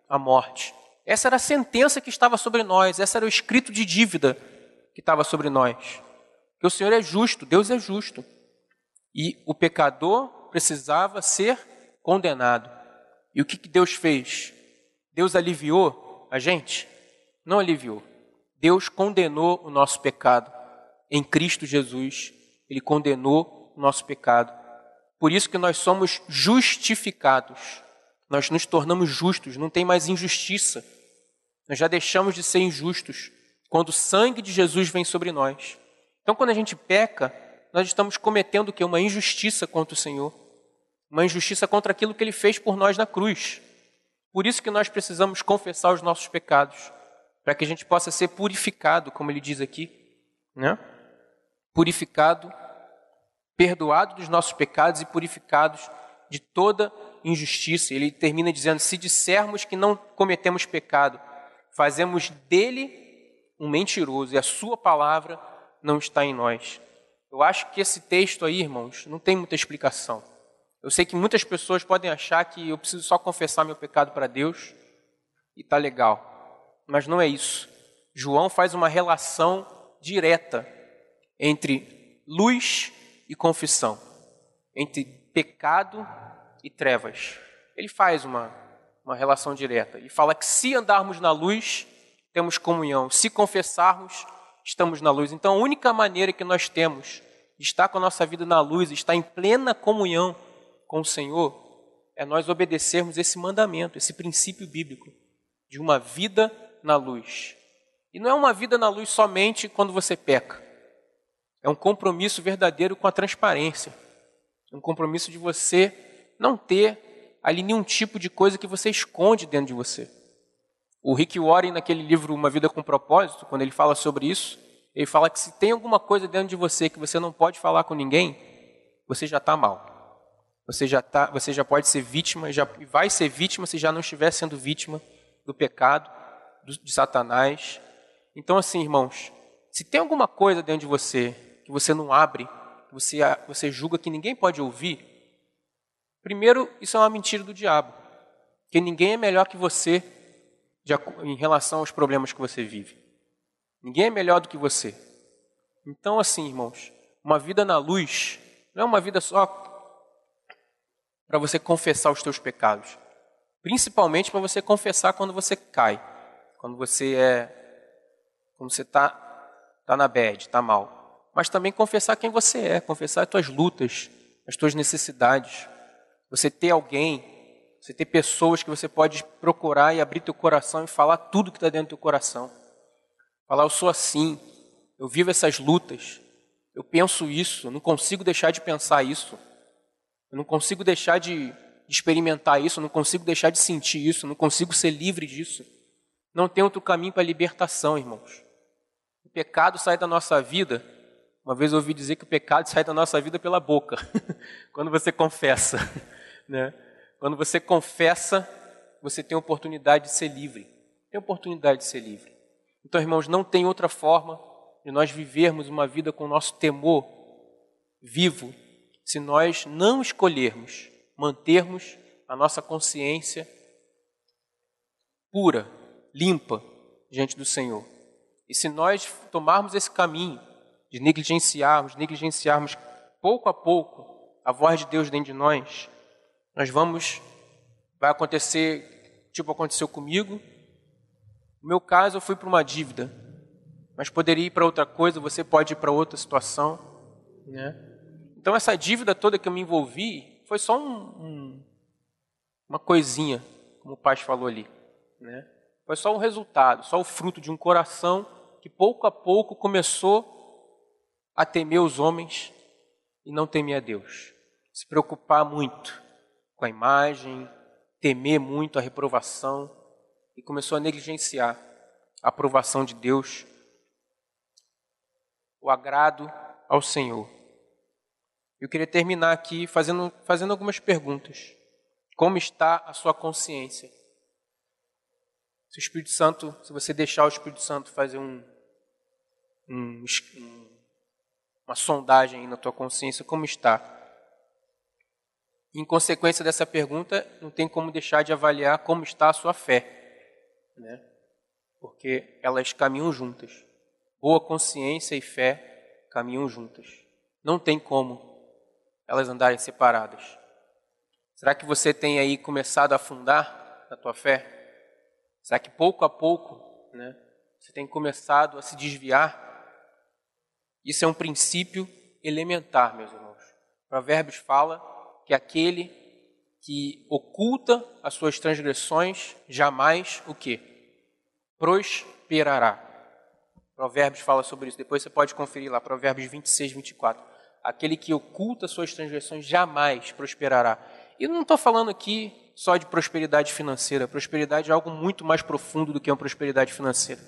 Speaker 2: A morte. Essa era a sentença que estava sobre nós, essa era o escrito de dívida que estava sobre nós. Que o Senhor é justo, Deus é justo. E o pecador precisava ser condenado. E o que Deus fez? Deus aliviou a gente? Não aliviou. Deus condenou o nosso pecado. Em Cristo Jesus, Ele condenou o nosso pecado. Por isso que nós somos justificados. Nós nos tornamos justos, não tem mais injustiça. Nós já deixamos de ser injustos quando o sangue de Jesus vem sobre nós. Então, quando a gente peca, nós estamos cometendo o que? Uma injustiça contra o Senhor. Uma injustiça contra aquilo que Ele fez por nós na cruz. Por isso que nós precisamos confessar os nossos pecados, para que a gente possa ser purificado, como ele diz aqui, né? Purificado, perdoado dos nossos pecados e purificados de toda injustiça. Ele termina dizendo: se dissermos que não cometemos pecado, fazemos dele um mentiroso e a sua palavra não está em nós. Eu acho que esse texto aí, irmãos, não tem muita explicação. Eu sei que muitas pessoas podem achar que eu preciso só confessar meu pecado para Deus e tá legal. Mas não é isso. João faz uma relação direta entre luz e confissão, entre pecado e trevas. Ele faz uma, uma relação direta. Ele fala que se andarmos na luz, temos comunhão. Se confessarmos, estamos na luz. Então, a única maneira que nós temos de estar com a nossa vida na luz, estar em plena comunhão com o Senhor, é nós obedecermos esse mandamento, esse princípio bíblico de uma vida na luz. E não é uma vida na luz somente quando você peca. É um compromisso verdadeiro com a transparência. É um compromisso de você não ter ali nenhum tipo de coisa que você esconde dentro de você. O Rick Warren, naquele livro Uma Vida com Propósito, quando ele fala sobre isso, ele fala que se tem alguma coisa dentro de você que você não pode falar com ninguém, você já está mal. Você já, tá, você já pode ser vítima, já vai ser vítima se já não estiver sendo vítima do pecado, do, de Satanás. Então, assim, irmãos, se tem alguma coisa dentro de você que você não abre, que você, você julga que ninguém pode ouvir, Primeiro, isso é uma mentira do diabo, que ninguém é melhor que você de, em relação aos problemas que você vive. Ninguém é melhor do que você. Então, assim, irmãos, uma vida na luz não é uma vida só para você confessar os teus pecados, principalmente para você confessar quando você cai, quando você é, quando você está tá na bad, está mal, mas também confessar quem você é, confessar as tuas lutas, as tuas necessidades, você ter alguém, você ter pessoas que você pode procurar e abrir teu coração e falar tudo que está dentro do teu coração. Falar, eu sou assim, eu vivo essas lutas, eu penso isso, não consigo deixar de pensar isso, eu não consigo deixar de, experimentar isso, eu não consigo deixar de sentir isso, eu não consigo ser livre disso. Não tem outro caminho para a libertação, irmãos. O pecado sai da nossa vida uma vez eu ouvi dizer que o pecado sai da nossa vida pela boca, [laughs] quando você confessa. [laughs] Né? Quando você confessa, você tem oportunidade de ser livre. Tem oportunidade de ser livre. Então, irmãos, não tem outra forma de nós vivermos uma vida com o nosso temor vivo se nós não escolhermos mantermos a nossa consciência pura, limpa diante do Senhor. E se nós tomarmos esse caminho de negligenciarmos, negligenciarmos pouco a pouco a voz de Deus dentro de nós, nós vamos, vai acontecer, tipo aconteceu comigo. No meu caso, eu fui para uma dívida, mas poderia ir para outra coisa, você pode ir para outra situação, né? Então essa dívida toda que eu me envolvi foi só um, um, uma coisinha, como o pai falou ali, né? Foi só um resultado, só o fruto de um coração que pouco a pouco começou a temer os homens e não temer a Deus. Se preocupar muito com a imagem, temer muito a reprovação e começou a negligenciar a aprovação de Deus, o agrado ao Senhor. Eu queria terminar aqui fazendo, fazendo algumas perguntas. Como está a sua consciência? Se o Espírito Santo, se você deixar o Espírito Santo fazer um, um, um uma sondagem na tua consciência como está. Em consequência dessa pergunta, não tem como deixar de avaliar como está a sua fé, né? Porque elas caminham juntas. Boa consciência e fé caminham juntas. Não tem como elas andarem separadas. Será que você tem aí começado a afundar na tua fé? Será que pouco a pouco, né, você tem começado a se desviar isso é um princípio elementar, meus irmãos. Provérbios fala que aquele que oculta as suas transgressões jamais o que? Prosperará. Provérbios fala sobre isso. Depois você pode conferir lá, Provérbios 26, 24. Aquele que oculta as suas transgressões jamais prosperará. E não estou falando aqui só de prosperidade financeira. Prosperidade é algo muito mais profundo do que uma prosperidade financeira.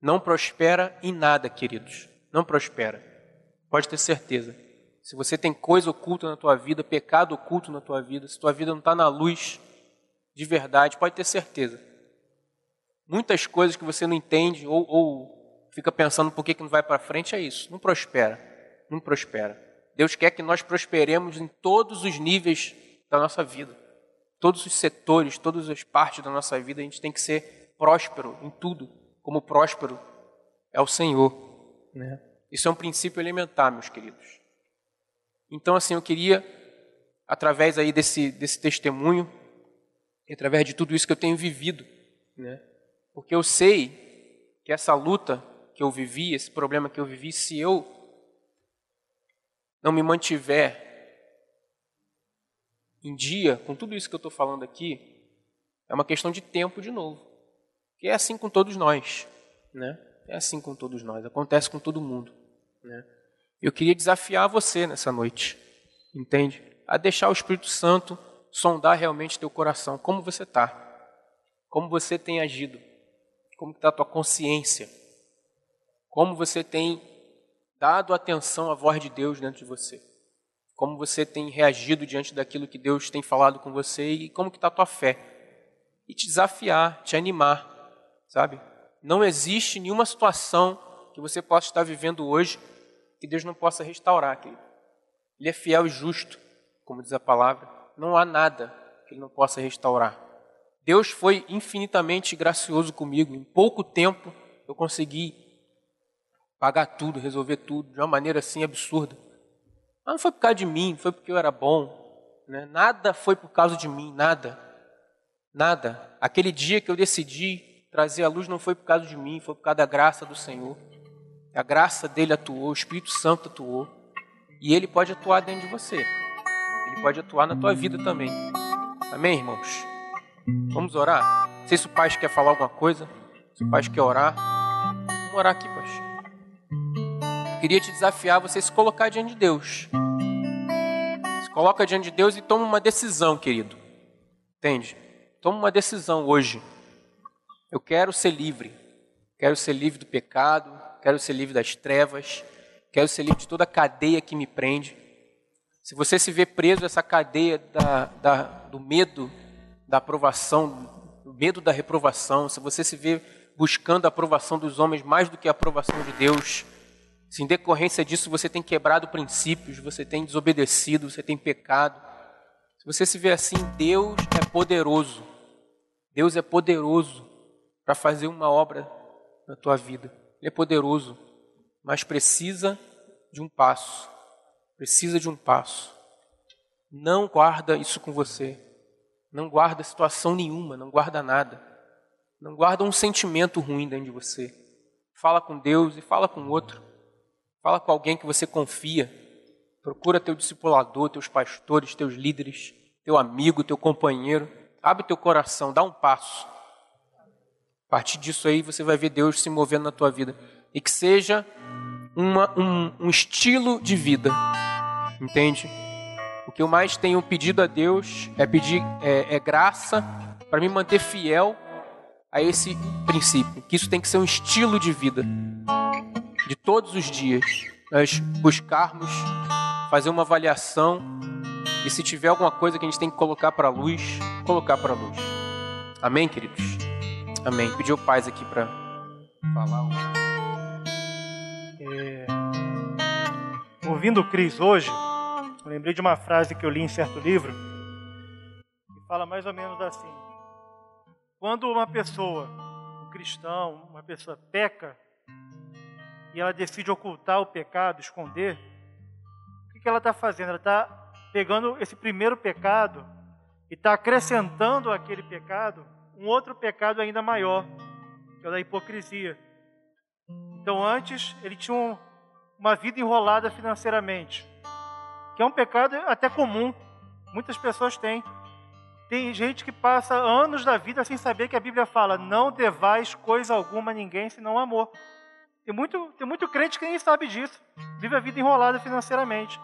Speaker 2: Não prospera em nada, queridos não prospera. Pode ter certeza. Se você tem coisa oculta na tua vida, pecado oculto na tua vida, se tua vida não está na luz de verdade, pode ter certeza. Muitas coisas que você não entende ou, ou fica pensando por que, que não vai para frente é isso. Não prospera. Não prospera. Deus quer que nós prosperemos em todos os níveis da nossa vida. Todos os setores, todas as partes da nossa vida, a gente tem que ser próspero em tudo, como próspero é o Senhor. Né? Isso é um princípio elementar, meus queridos. Então, assim, eu queria, através aí desse, desse testemunho, e através de tudo isso que eu tenho vivido, né? porque eu sei que essa luta que eu vivi, esse problema que eu vivi, se eu não me mantiver em dia com tudo isso que eu estou falando aqui, é uma questão de tempo de novo. Que é assim com todos nós, né? É assim com todos nós, acontece com todo mundo. Né? Eu queria desafiar você nessa noite, entende? A deixar o Espírito Santo sondar realmente teu coração, como você está, como você tem agido, como está a tua consciência, como você tem dado atenção à voz de Deus dentro de você, como você tem reagido diante daquilo que Deus tem falado com você e como que está a tua fé. E te desafiar, te animar, sabe? Não existe nenhuma situação que você possa estar vivendo hoje que Deus não possa restaurar, querido. Ele é fiel e justo, como diz a palavra. não há nada que Ele não possa restaurar. Deus foi infinitamente gracioso comigo. Em pouco tempo eu consegui pagar tudo, resolver tudo, de uma maneira assim absurda. Mas não foi por causa de mim, foi porque eu era bom. Né? Nada foi por causa de mim, nada. Nada. Aquele dia que eu decidi trazer a luz não foi por causa de mim, foi por causa da graça do Senhor. A graça dele atuou, o Espírito Santo atuou. E ele pode atuar dentro de você. Ele pode atuar na tua vida também. Amém, irmãos? Vamos orar? Não sei se o pai quer falar alguma coisa. Se o pai quer orar. Vamos orar aqui, pastor. Queria te desafiar você se colocar diante de Deus. Se coloca diante de Deus e toma uma decisão, querido. Entende? Toma uma decisão hoje. Eu quero ser livre. Quero ser livre do pecado. Quero ser livre das trevas. Quero ser livre de toda a cadeia que me prende. Se você se vê preso essa cadeia da, da, do medo da aprovação, o medo da reprovação, se você se vê buscando a aprovação dos homens mais do que a aprovação de Deus, se em decorrência disso você tem quebrado princípios, você tem desobedecido, você tem pecado, se você se vê assim, Deus é poderoso. Deus é poderoso para fazer uma obra na tua vida. Ele é poderoso, mas precisa de um passo. Precisa de um passo. Não guarda isso com você. Não guarda situação nenhuma, não guarda nada. Não guarda um sentimento ruim dentro de você. Fala com Deus e fala com outro. Fala com alguém que você confia. Procura teu discipulador, teus pastores, teus líderes, teu amigo, teu companheiro. Abre teu coração, dá um passo. A partir disso aí você vai ver Deus se movendo na tua vida. E que seja uma, um, um estilo de vida. Entende? O que eu mais tenho pedido a Deus é pedir é, é graça para me manter fiel a esse princípio, que isso tem que ser um estilo de vida de todos os dias. Nós buscarmos fazer uma avaliação e se tiver alguma coisa que a gente tem que colocar para a luz, colocar para a luz. Amém, queridos? Amém. Pediu paz aqui para falar.
Speaker 3: É... Ouvindo o Cris hoje, eu lembrei de uma frase que eu li em certo livro, que fala mais ou menos assim: Quando uma pessoa, um cristão, uma pessoa peca, e ela decide ocultar o pecado, esconder, o que ela está fazendo? Ela está pegando esse primeiro pecado e está acrescentando àquele pecado um outro pecado ainda maior, que é o da hipocrisia. Então, antes, ele tinha uma vida enrolada financeiramente que é um pecado até comum. Muitas pessoas têm. Tem gente que passa anos da vida sem saber que a Bíblia fala: não devais coisa alguma a ninguém senão amor. Tem muito, tem muito crente que nem sabe disso. Vive a vida enrolada financeiramente.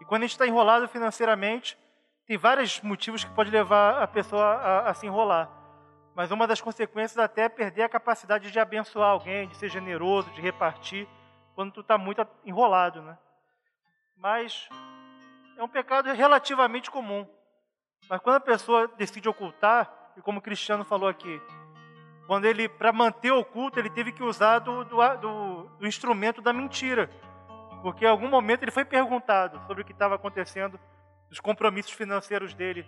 Speaker 3: E quando a gente está enrolado financeiramente, tem vários motivos que pode levar a pessoa a, a se enrolar. Mas uma das consequências até é perder a capacidade de abençoar alguém, de ser generoso, de repartir, quando tu está muito enrolado, né? Mas é um pecado relativamente comum. Mas quando a pessoa decide ocultar, e como o Cristiano falou aqui, quando ele, para manter oculto, ele teve que usar do, do, do, do instrumento da mentira. Porque em algum momento ele foi perguntado sobre o que estava acontecendo, os compromissos financeiros dele,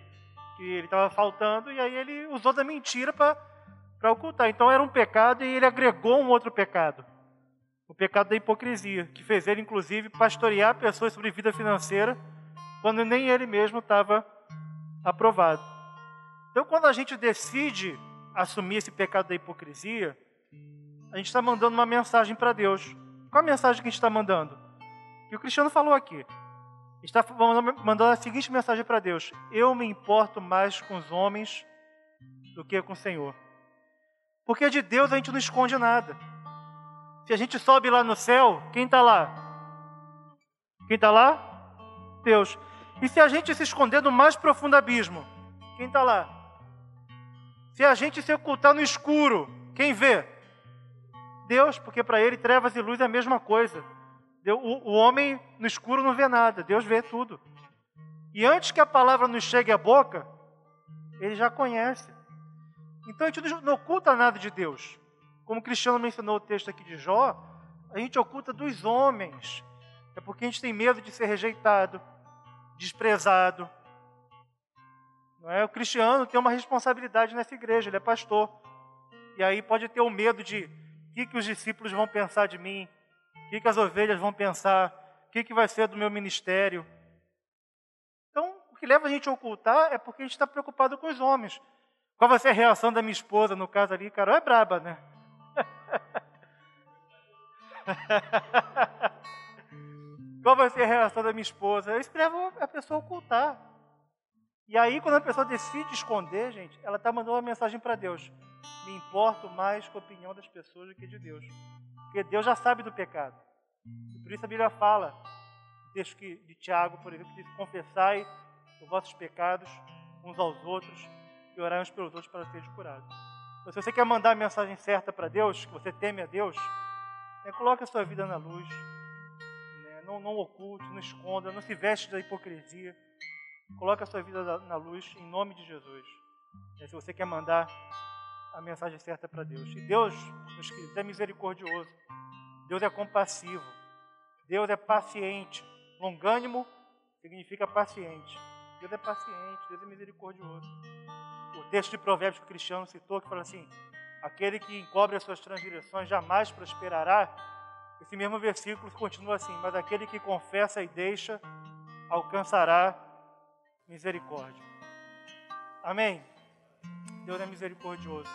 Speaker 3: que ele estava faltando, e aí ele usou da mentira para ocultar. Então era um pecado e ele agregou um outro pecado. O pecado da hipocrisia, que fez ele, inclusive, pastorear pessoas sobre vida financeira quando nem ele mesmo estava aprovado. Então, quando a gente decide assumir esse pecado da hipocrisia, a gente está mandando uma mensagem para Deus. Qual a mensagem que a gente está mandando? Que o Cristiano falou aqui. Está mandando a seguinte mensagem para Deus: Eu me importo mais com os homens do que com o Senhor. Porque de Deus a gente não esconde nada. Se a gente sobe lá no céu, quem está lá? Quem está lá? Deus. E se a gente se esconder no mais profundo abismo, quem está lá? Se a gente se ocultar no escuro, quem vê? Deus, porque para ele trevas e luz é a mesma coisa. O, homem no escuro não vê nada, Deus vê tudo. E antes que a palavra nos chegue à boca, ele já conhece. Então a gente não oculta nada de Deus. Como o Cristiano mencionou o texto aqui de Jó, a gente oculta dos homens. É porque a gente tem medo de ser rejeitado, desprezado. Não é? O cristiano tem uma responsabilidade nessa igreja, ele é pastor. E aí pode ter o medo de o que, que os discípulos vão pensar de mim, o que, que as ovelhas vão pensar, o que, que vai ser do meu ministério. Então, o que leva a gente a ocultar é porque a gente está preocupado com os homens. Qual vai ser a reação da minha esposa, no caso ali? Carol é braba, né? [laughs] Qual vai ser a reação da minha esposa? Isso leva a pessoa a ocultar. E aí, quando a pessoa decide esconder, gente, ela está mandando uma mensagem para Deus. Me importo mais com a opinião das pessoas do que de Deus. Porque Deus já sabe do pecado. E por isso a Bíblia fala, texto de Tiago, por exemplo, que diz, confessai os vossos pecados uns aos outros e orai uns pelos outros para serem curados. Então, se você quer mandar a mensagem certa para Deus, que você teme a Deus, né, coloque a sua vida na luz, né, não, não oculte, não esconda, não se veste da hipocrisia. Coloque a sua vida na luz em nome de Jesus. Né, se você quer mandar a mensagem certa para Deus. E Deus, meus queridos, é misericordioso. Deus é compassivo. Deus é paciente. Longânimo significa paciente. Deus é paciente, Deus é misericordioso. O texto de Provérbios que o Cristiano citou, que fala assim: aquele que encobre as suas transgressões jamais prosperará. Esse mesmo versículo continua assim: mas aquele que confessa e deixa alcançará misericórdia. Amém? Deus é misericordioso.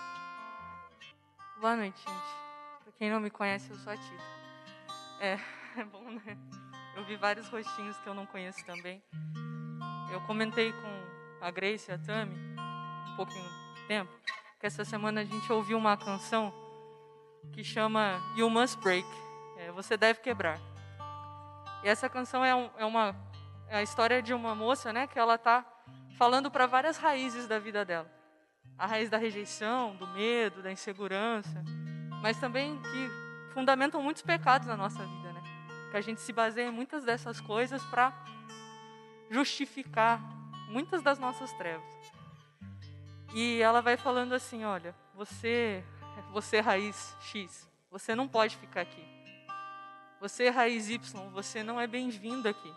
Speaker 4: Boa noite, gente. Pra quem não me conhece, eu sou a Tita. É, [laughs] é bom, né? Eu vi vários rostinhos que eu não conheço também. Eu comentei com a Grace e a Tami, um pouquinho tempo, que essa semana a gente ouviu uma canção que chama You Must Break. É, Você deve quebrar. E essa canção é, um, é uma é a história de uma moça, né, que ela tá falando para várias raízes da vida dela a raiz da rejeição, do medo, da insegurança, mas também que fundamentam muitos pecados na nossa vida, né? Que a gente se baseia em muitas dessas coisas para justificar muitas das nossas trevas. E ela vai falando assim, olha, você, você raiz X, você não pode ficar aqui. Você raiz Y, você não é bem-vindo aqui.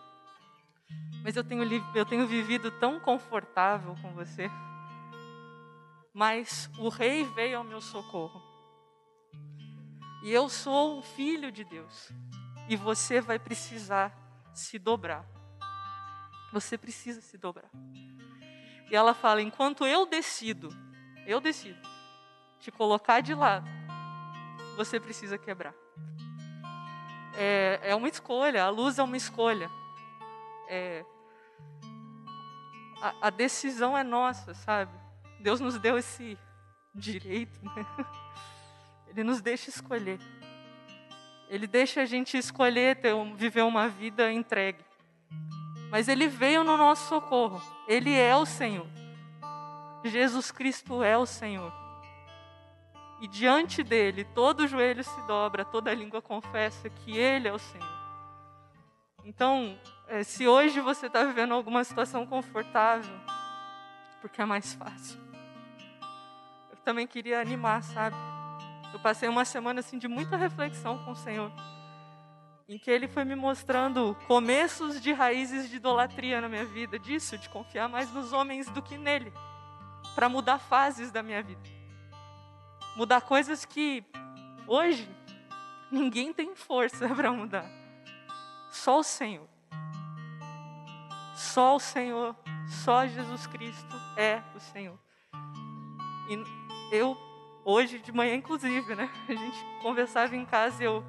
Speaker 4: Mas eu tenho, eu tenho vivido tão confortável com você mas o rei veio ao meu socorro. E eu sou um filho de Deus. E você vai precisar se dobrar. Você precisa se dobrar. E ela fala: enquanto eu decido, eu decido te colocar de lado, você precisa quebrar. É, é uma escolha, a luz é uma escolha. É, a, a decisão é nossa, sabe? Deus nos deu esse direito, né? [laughs] Ele nos deixa escolher. Ele deixa a gente escolher ter, viver uma vida entregue. Mas Ele veio no nosso socorro. Ele é o Senhor. Jesus Cristo é o Senhor. E diante dele, todo joelho se dobra, toda língua confessa que Ele é o Senhor. Então, eh, se hoje você está vivendo alguma situação confortável, porque é mais fácil também queria animar, sabe? Eu passei uma semana assim de muita reflexão com o Senhor, em que Ele foi me mostrando começos de raízes de idolatria na minha vida, disso, de confiar mais nos homens do que nele, para mudar fases da minha vida, mudar coisas que hoje ninguém tem força [laughs] para mudar, só o Senhor. Só o Senhor, só Jesus Cristo é o Senhor. E eu, hoje de manhã, inclusive, né? A gente conversava em casa e eu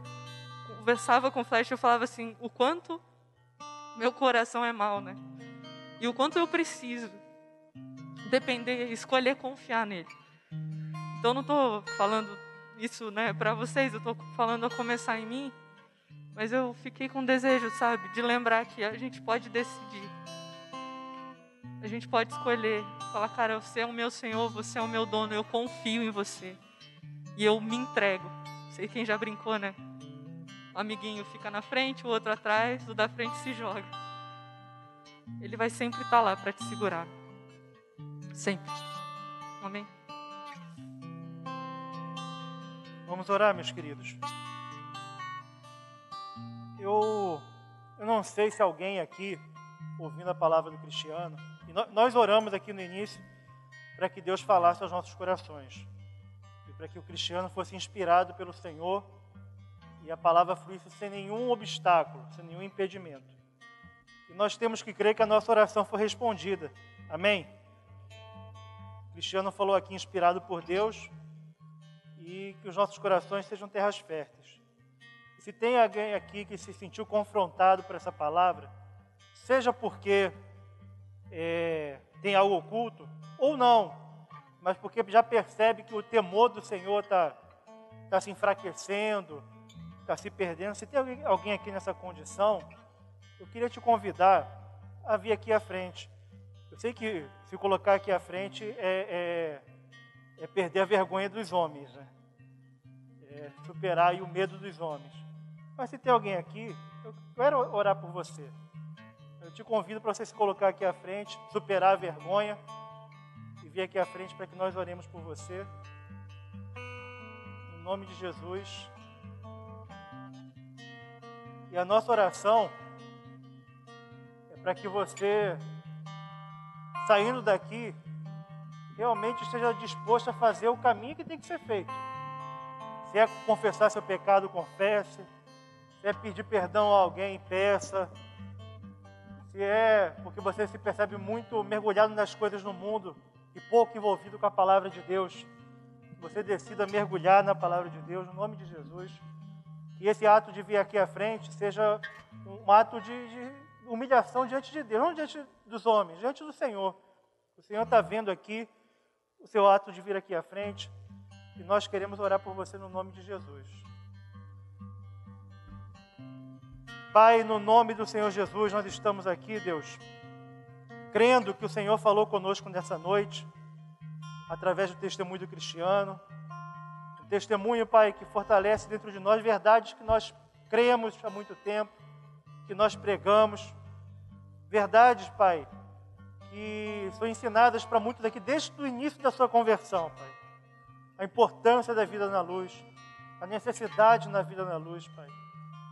Speaker 4: conversava com o Flash eu falava assim: o quanto meu coração é mal, né? E o quanto eu preciso depender, escolher confiar nele. Então, não estou falando isso né, para vocês, eu estou falando a começar em mim, mas eu fiquei com desejo, sabe, de lembrar que a gente pode decidir a gente pode escolher, falar, cara, você é o meu Senhor, você é o meu dono, eu confio em você. E eu me entrego. Sei quem já brincou, né? O amiguinho fica na frente, o outro atrás, o da frente se joga. Ele vai sempre estar lá para te segurar. Sempre. Amém?
Speaker 3: Vamos orar, meus queridos. Eu, eu não sei se alguém aqui, ouvindo a palavra do Cristiano, nós oramos aqui no início para que Deus falasse aos nossos corações e para que o cristiano fosse inspirado pelo Senhor e a palavra fluísse sem nenhum obstáculo, sem nenhum impedimento. E nós temos que crer que a nossa oração foi respondida. Amém? O Cristiano falou aqui, inspirado por Deus, e que os nossos corações sejam terras férteis. Se tem alguém aqui que se sentiu confrontado por essa palavra, seja porque é, tem algo oculto, ou não, mas porque já percebe que o temor do Senhor está tá se enfraquecendo, está se perdendo. Se tem alguém, alguém aqui nessa condição, eu queria te convidar a vir aqui à frente. Eu sei que se colocar aqui à frente é, é, é perder a vergonha dos homens, né? É superar o medo dos homens. Mas se tem alguém aqui, eu quero orar por você. Eu te convido para você se colocar aqui à frente, superar a vergonha e vir aqui à frente para que nós oremos por você. No nome de Jesus. E a nossa oração é para que você, saindo daqui, realmente esteja disposto a fazer o caminho que tem que ser feito. Se é confessar seu pecado, confesse. Se é pedir perdão a alguém, peça. Se é porque você se percebe muito mergulhado nas coisas no mundo e pouco envolvido com a palavra de Deus, você decida mergulhar na palavra de Deus, no nome de Jesus. Que esse ato de vir aqui à frente seja um ato de, de humilhação diante de Deus, não diante dos homens, diante do Senhor. O Senhor está vendo aqui o seu ato de vir aqui à frente e nós queremos orar por você no nome de Jesus. Pai, no nome do Senhor Jesus, nós estamos aqui, Deus, crendo que o Senhor falou conosco nessa noite, através do testemunho do cristiano Testemunho, Pai, que fortalece dentro de nós verdades que nós cremos há muito tempo, que nós pregamos. Verdades, Pai, que são ensinadas para muitos aqui desde o início da sua conversão, Pai. A importância da vida na luz, a necessidade na vida na luz, Pai.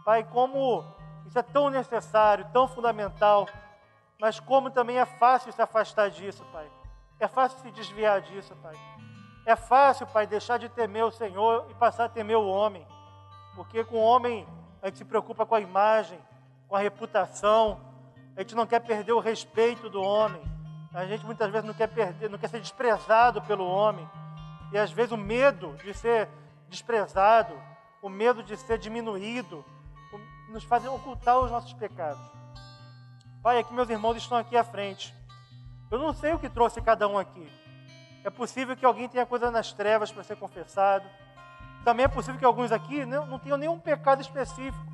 Speaker 3: Pai, como isso é tão necessário, tão fundamental, mas como também é fácil se afastar disso, Pai. É fácil se desviar disso, Pai. É fácil, Pai, deixar de temer o Senhor e passar a temer o homem, porque com o homem a gente se preocupa com a imagem, com a reputação, a gente não quer perder o respeito do homem, a gente muitas vezes não quer perder, não quer ser desprezado pelo homem, e às vezes o medo de ser desprezado, o medo de ser diminuído, nos fazem ocultar os nossos pecados. Pai, aqui meus irmãos estão aqui à frente. Eu não sei o que trouxe cada um aqui. É possível que alguém tenha coisa nas trevas para ser confessado. Também é possível que alguns aqui não, não tenham nenhum pecado específico,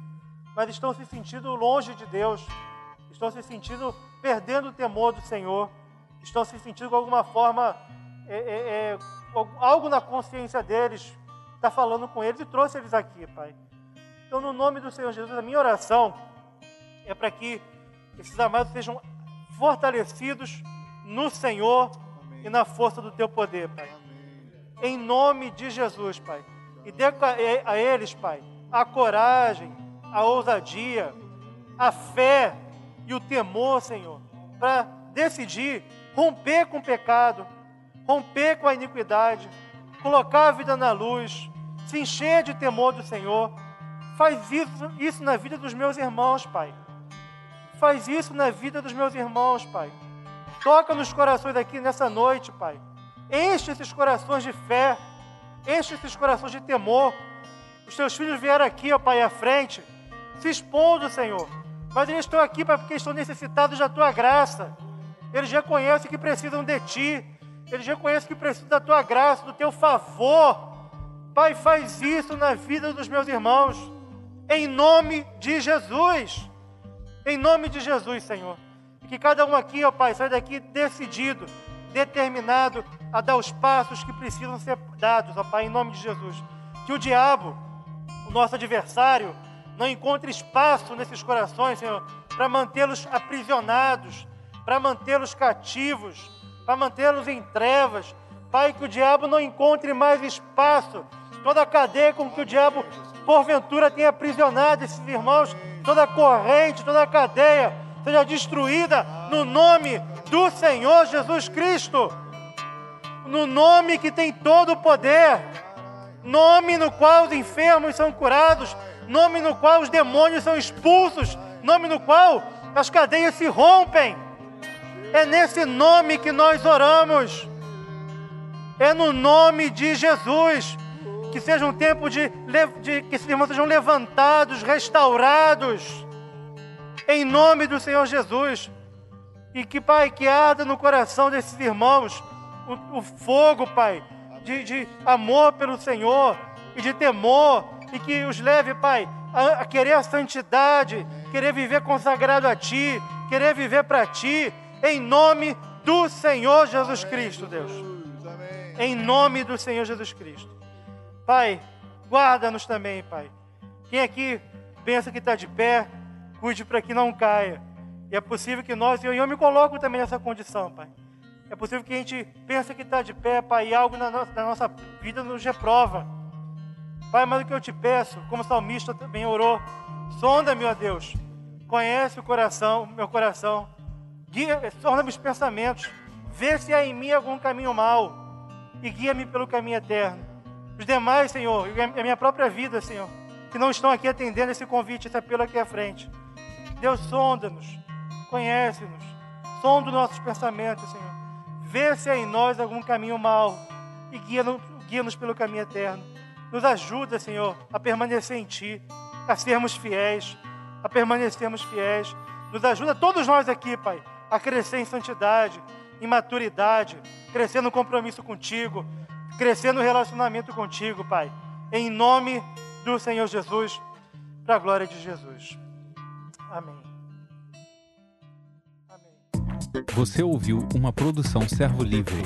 Speaker 3: mas estão se sentindo longe de Deus, estão se sentindo perdendo o temor do Senhor, estão se sentindo de alguma forma é, é, é, algo na consciência deles está falando com eles e trouxe eles aqui, Pai. Então, no nome do Senhor Jesus, a minha oração é para que esses amados sejam fortalecidos no Senhor e na força do teu poder, Pai. Em nome de Jesus, Pai. E dê a eles, Pai, a coragem, a ousadia, a fé e o temor, Senhor, para decidir romper com o pecado, romper com a iniquidade, colocar a vida na luz, se encher de temor do Senhor. Faz isso, isso na vida dos meus irmãos, Pai. Faz isso na vida dos meus irmãos, Pai. Toca nos corações aqui nessa noite, Pai. Enche esses corações de fé. Enche esses corações de temor. Os teus filhos vieram aqui, ó Pai, à frente, se expondo, Senhor. Mas eles estão aqui, Pai, porque estão necessitados da Tua graça. Eles reconhecem que precisam de Ti. Eles reconhecem que precisam da Tua graça, do Teu favor. Pai, faz isso na vida dos meus irmãos. Em nome de Jesus. Em nome de Jesus, Senhor. Que cada um aqui, ó Pai, saia daqui decidido, determinado a dar os passos que precisam ser dados, ó Pai, em nome de Jesus. Que o diabo, o nosso adversário, não encontre espaço nesses corações, Senhor, para mantê-los aprisionados, para mantê-los cativos, para mantê-los em trevas. Pai, que o diabo não encontre mais espaço, toda a cadeia com que o diabo, porventura, tenha aprisionado esses irmãos, toda corrente, toda cadeia seja destruída no nome do Senhor Jesus Cristo. No nome que tem todo o poder, nome no qual os enfermos são curados, nome no qual os demônios são expulsos, nome no qual as cadeias se rompem. É nesse nome que nós oramos. É no nome de Jesus. Que seja um tempo de, de que esses irmãos sejam levantados, restaurados. Em nome do Senhor Jesus. E que, Pai, que arda no coração desses irmãos o, o fogo, Pai, de, de amor pelo Senhor e de temor. E que os leve, Pai, a, a querer a santidade, querer viver consagrado a Ti, querer viver para Ti, em nome do Senhor Jesus Cristo, Deus. Em nome do Senhor Jesus Cristo. Pai, guarda-nos também, Pai. Quem aqui pensa que está de pé, cuide para que não caia. E é possível que nós, e eu me coloco também nessa condição, Pai. É possível que a gente pense que está de pé, Pai, e algo na nossa, na nossa vida nos reprova. Pai, mas o que eu te peço, como o salmista também orou, sonda-me, ó Deus, conhece o coração, meu coração, guia, sonda meus pensamentos, vê se há em mim algum caminho mau e guia-me pelo caminho eterno. Os demais, Senhor, e a minha própria vida, Senhor, que não estão aqui atendendo esse convite, esse apelo aqui à frente. Deus, sonda-nos, conhece-nos, sonda os nossos pensamentos, Senhor. Vê se há em nós algum caminho mau e guia-nos guia pelo caminho eterno. Nos ajuda, Senhor, a permanecer em Ti, a sermos fiéis, a permanecermos fiéis. Nos ajuda todos nós aqui, Pai, a crescer em santidade, em maturidade, crescer no compromisso contigo, crescer no relacionamento contigo, Pai. Em nome do Senhor Jesus, para a glória de Jesus. Amém.
Speaker 1: Você ouviu uma produção Servo Livre.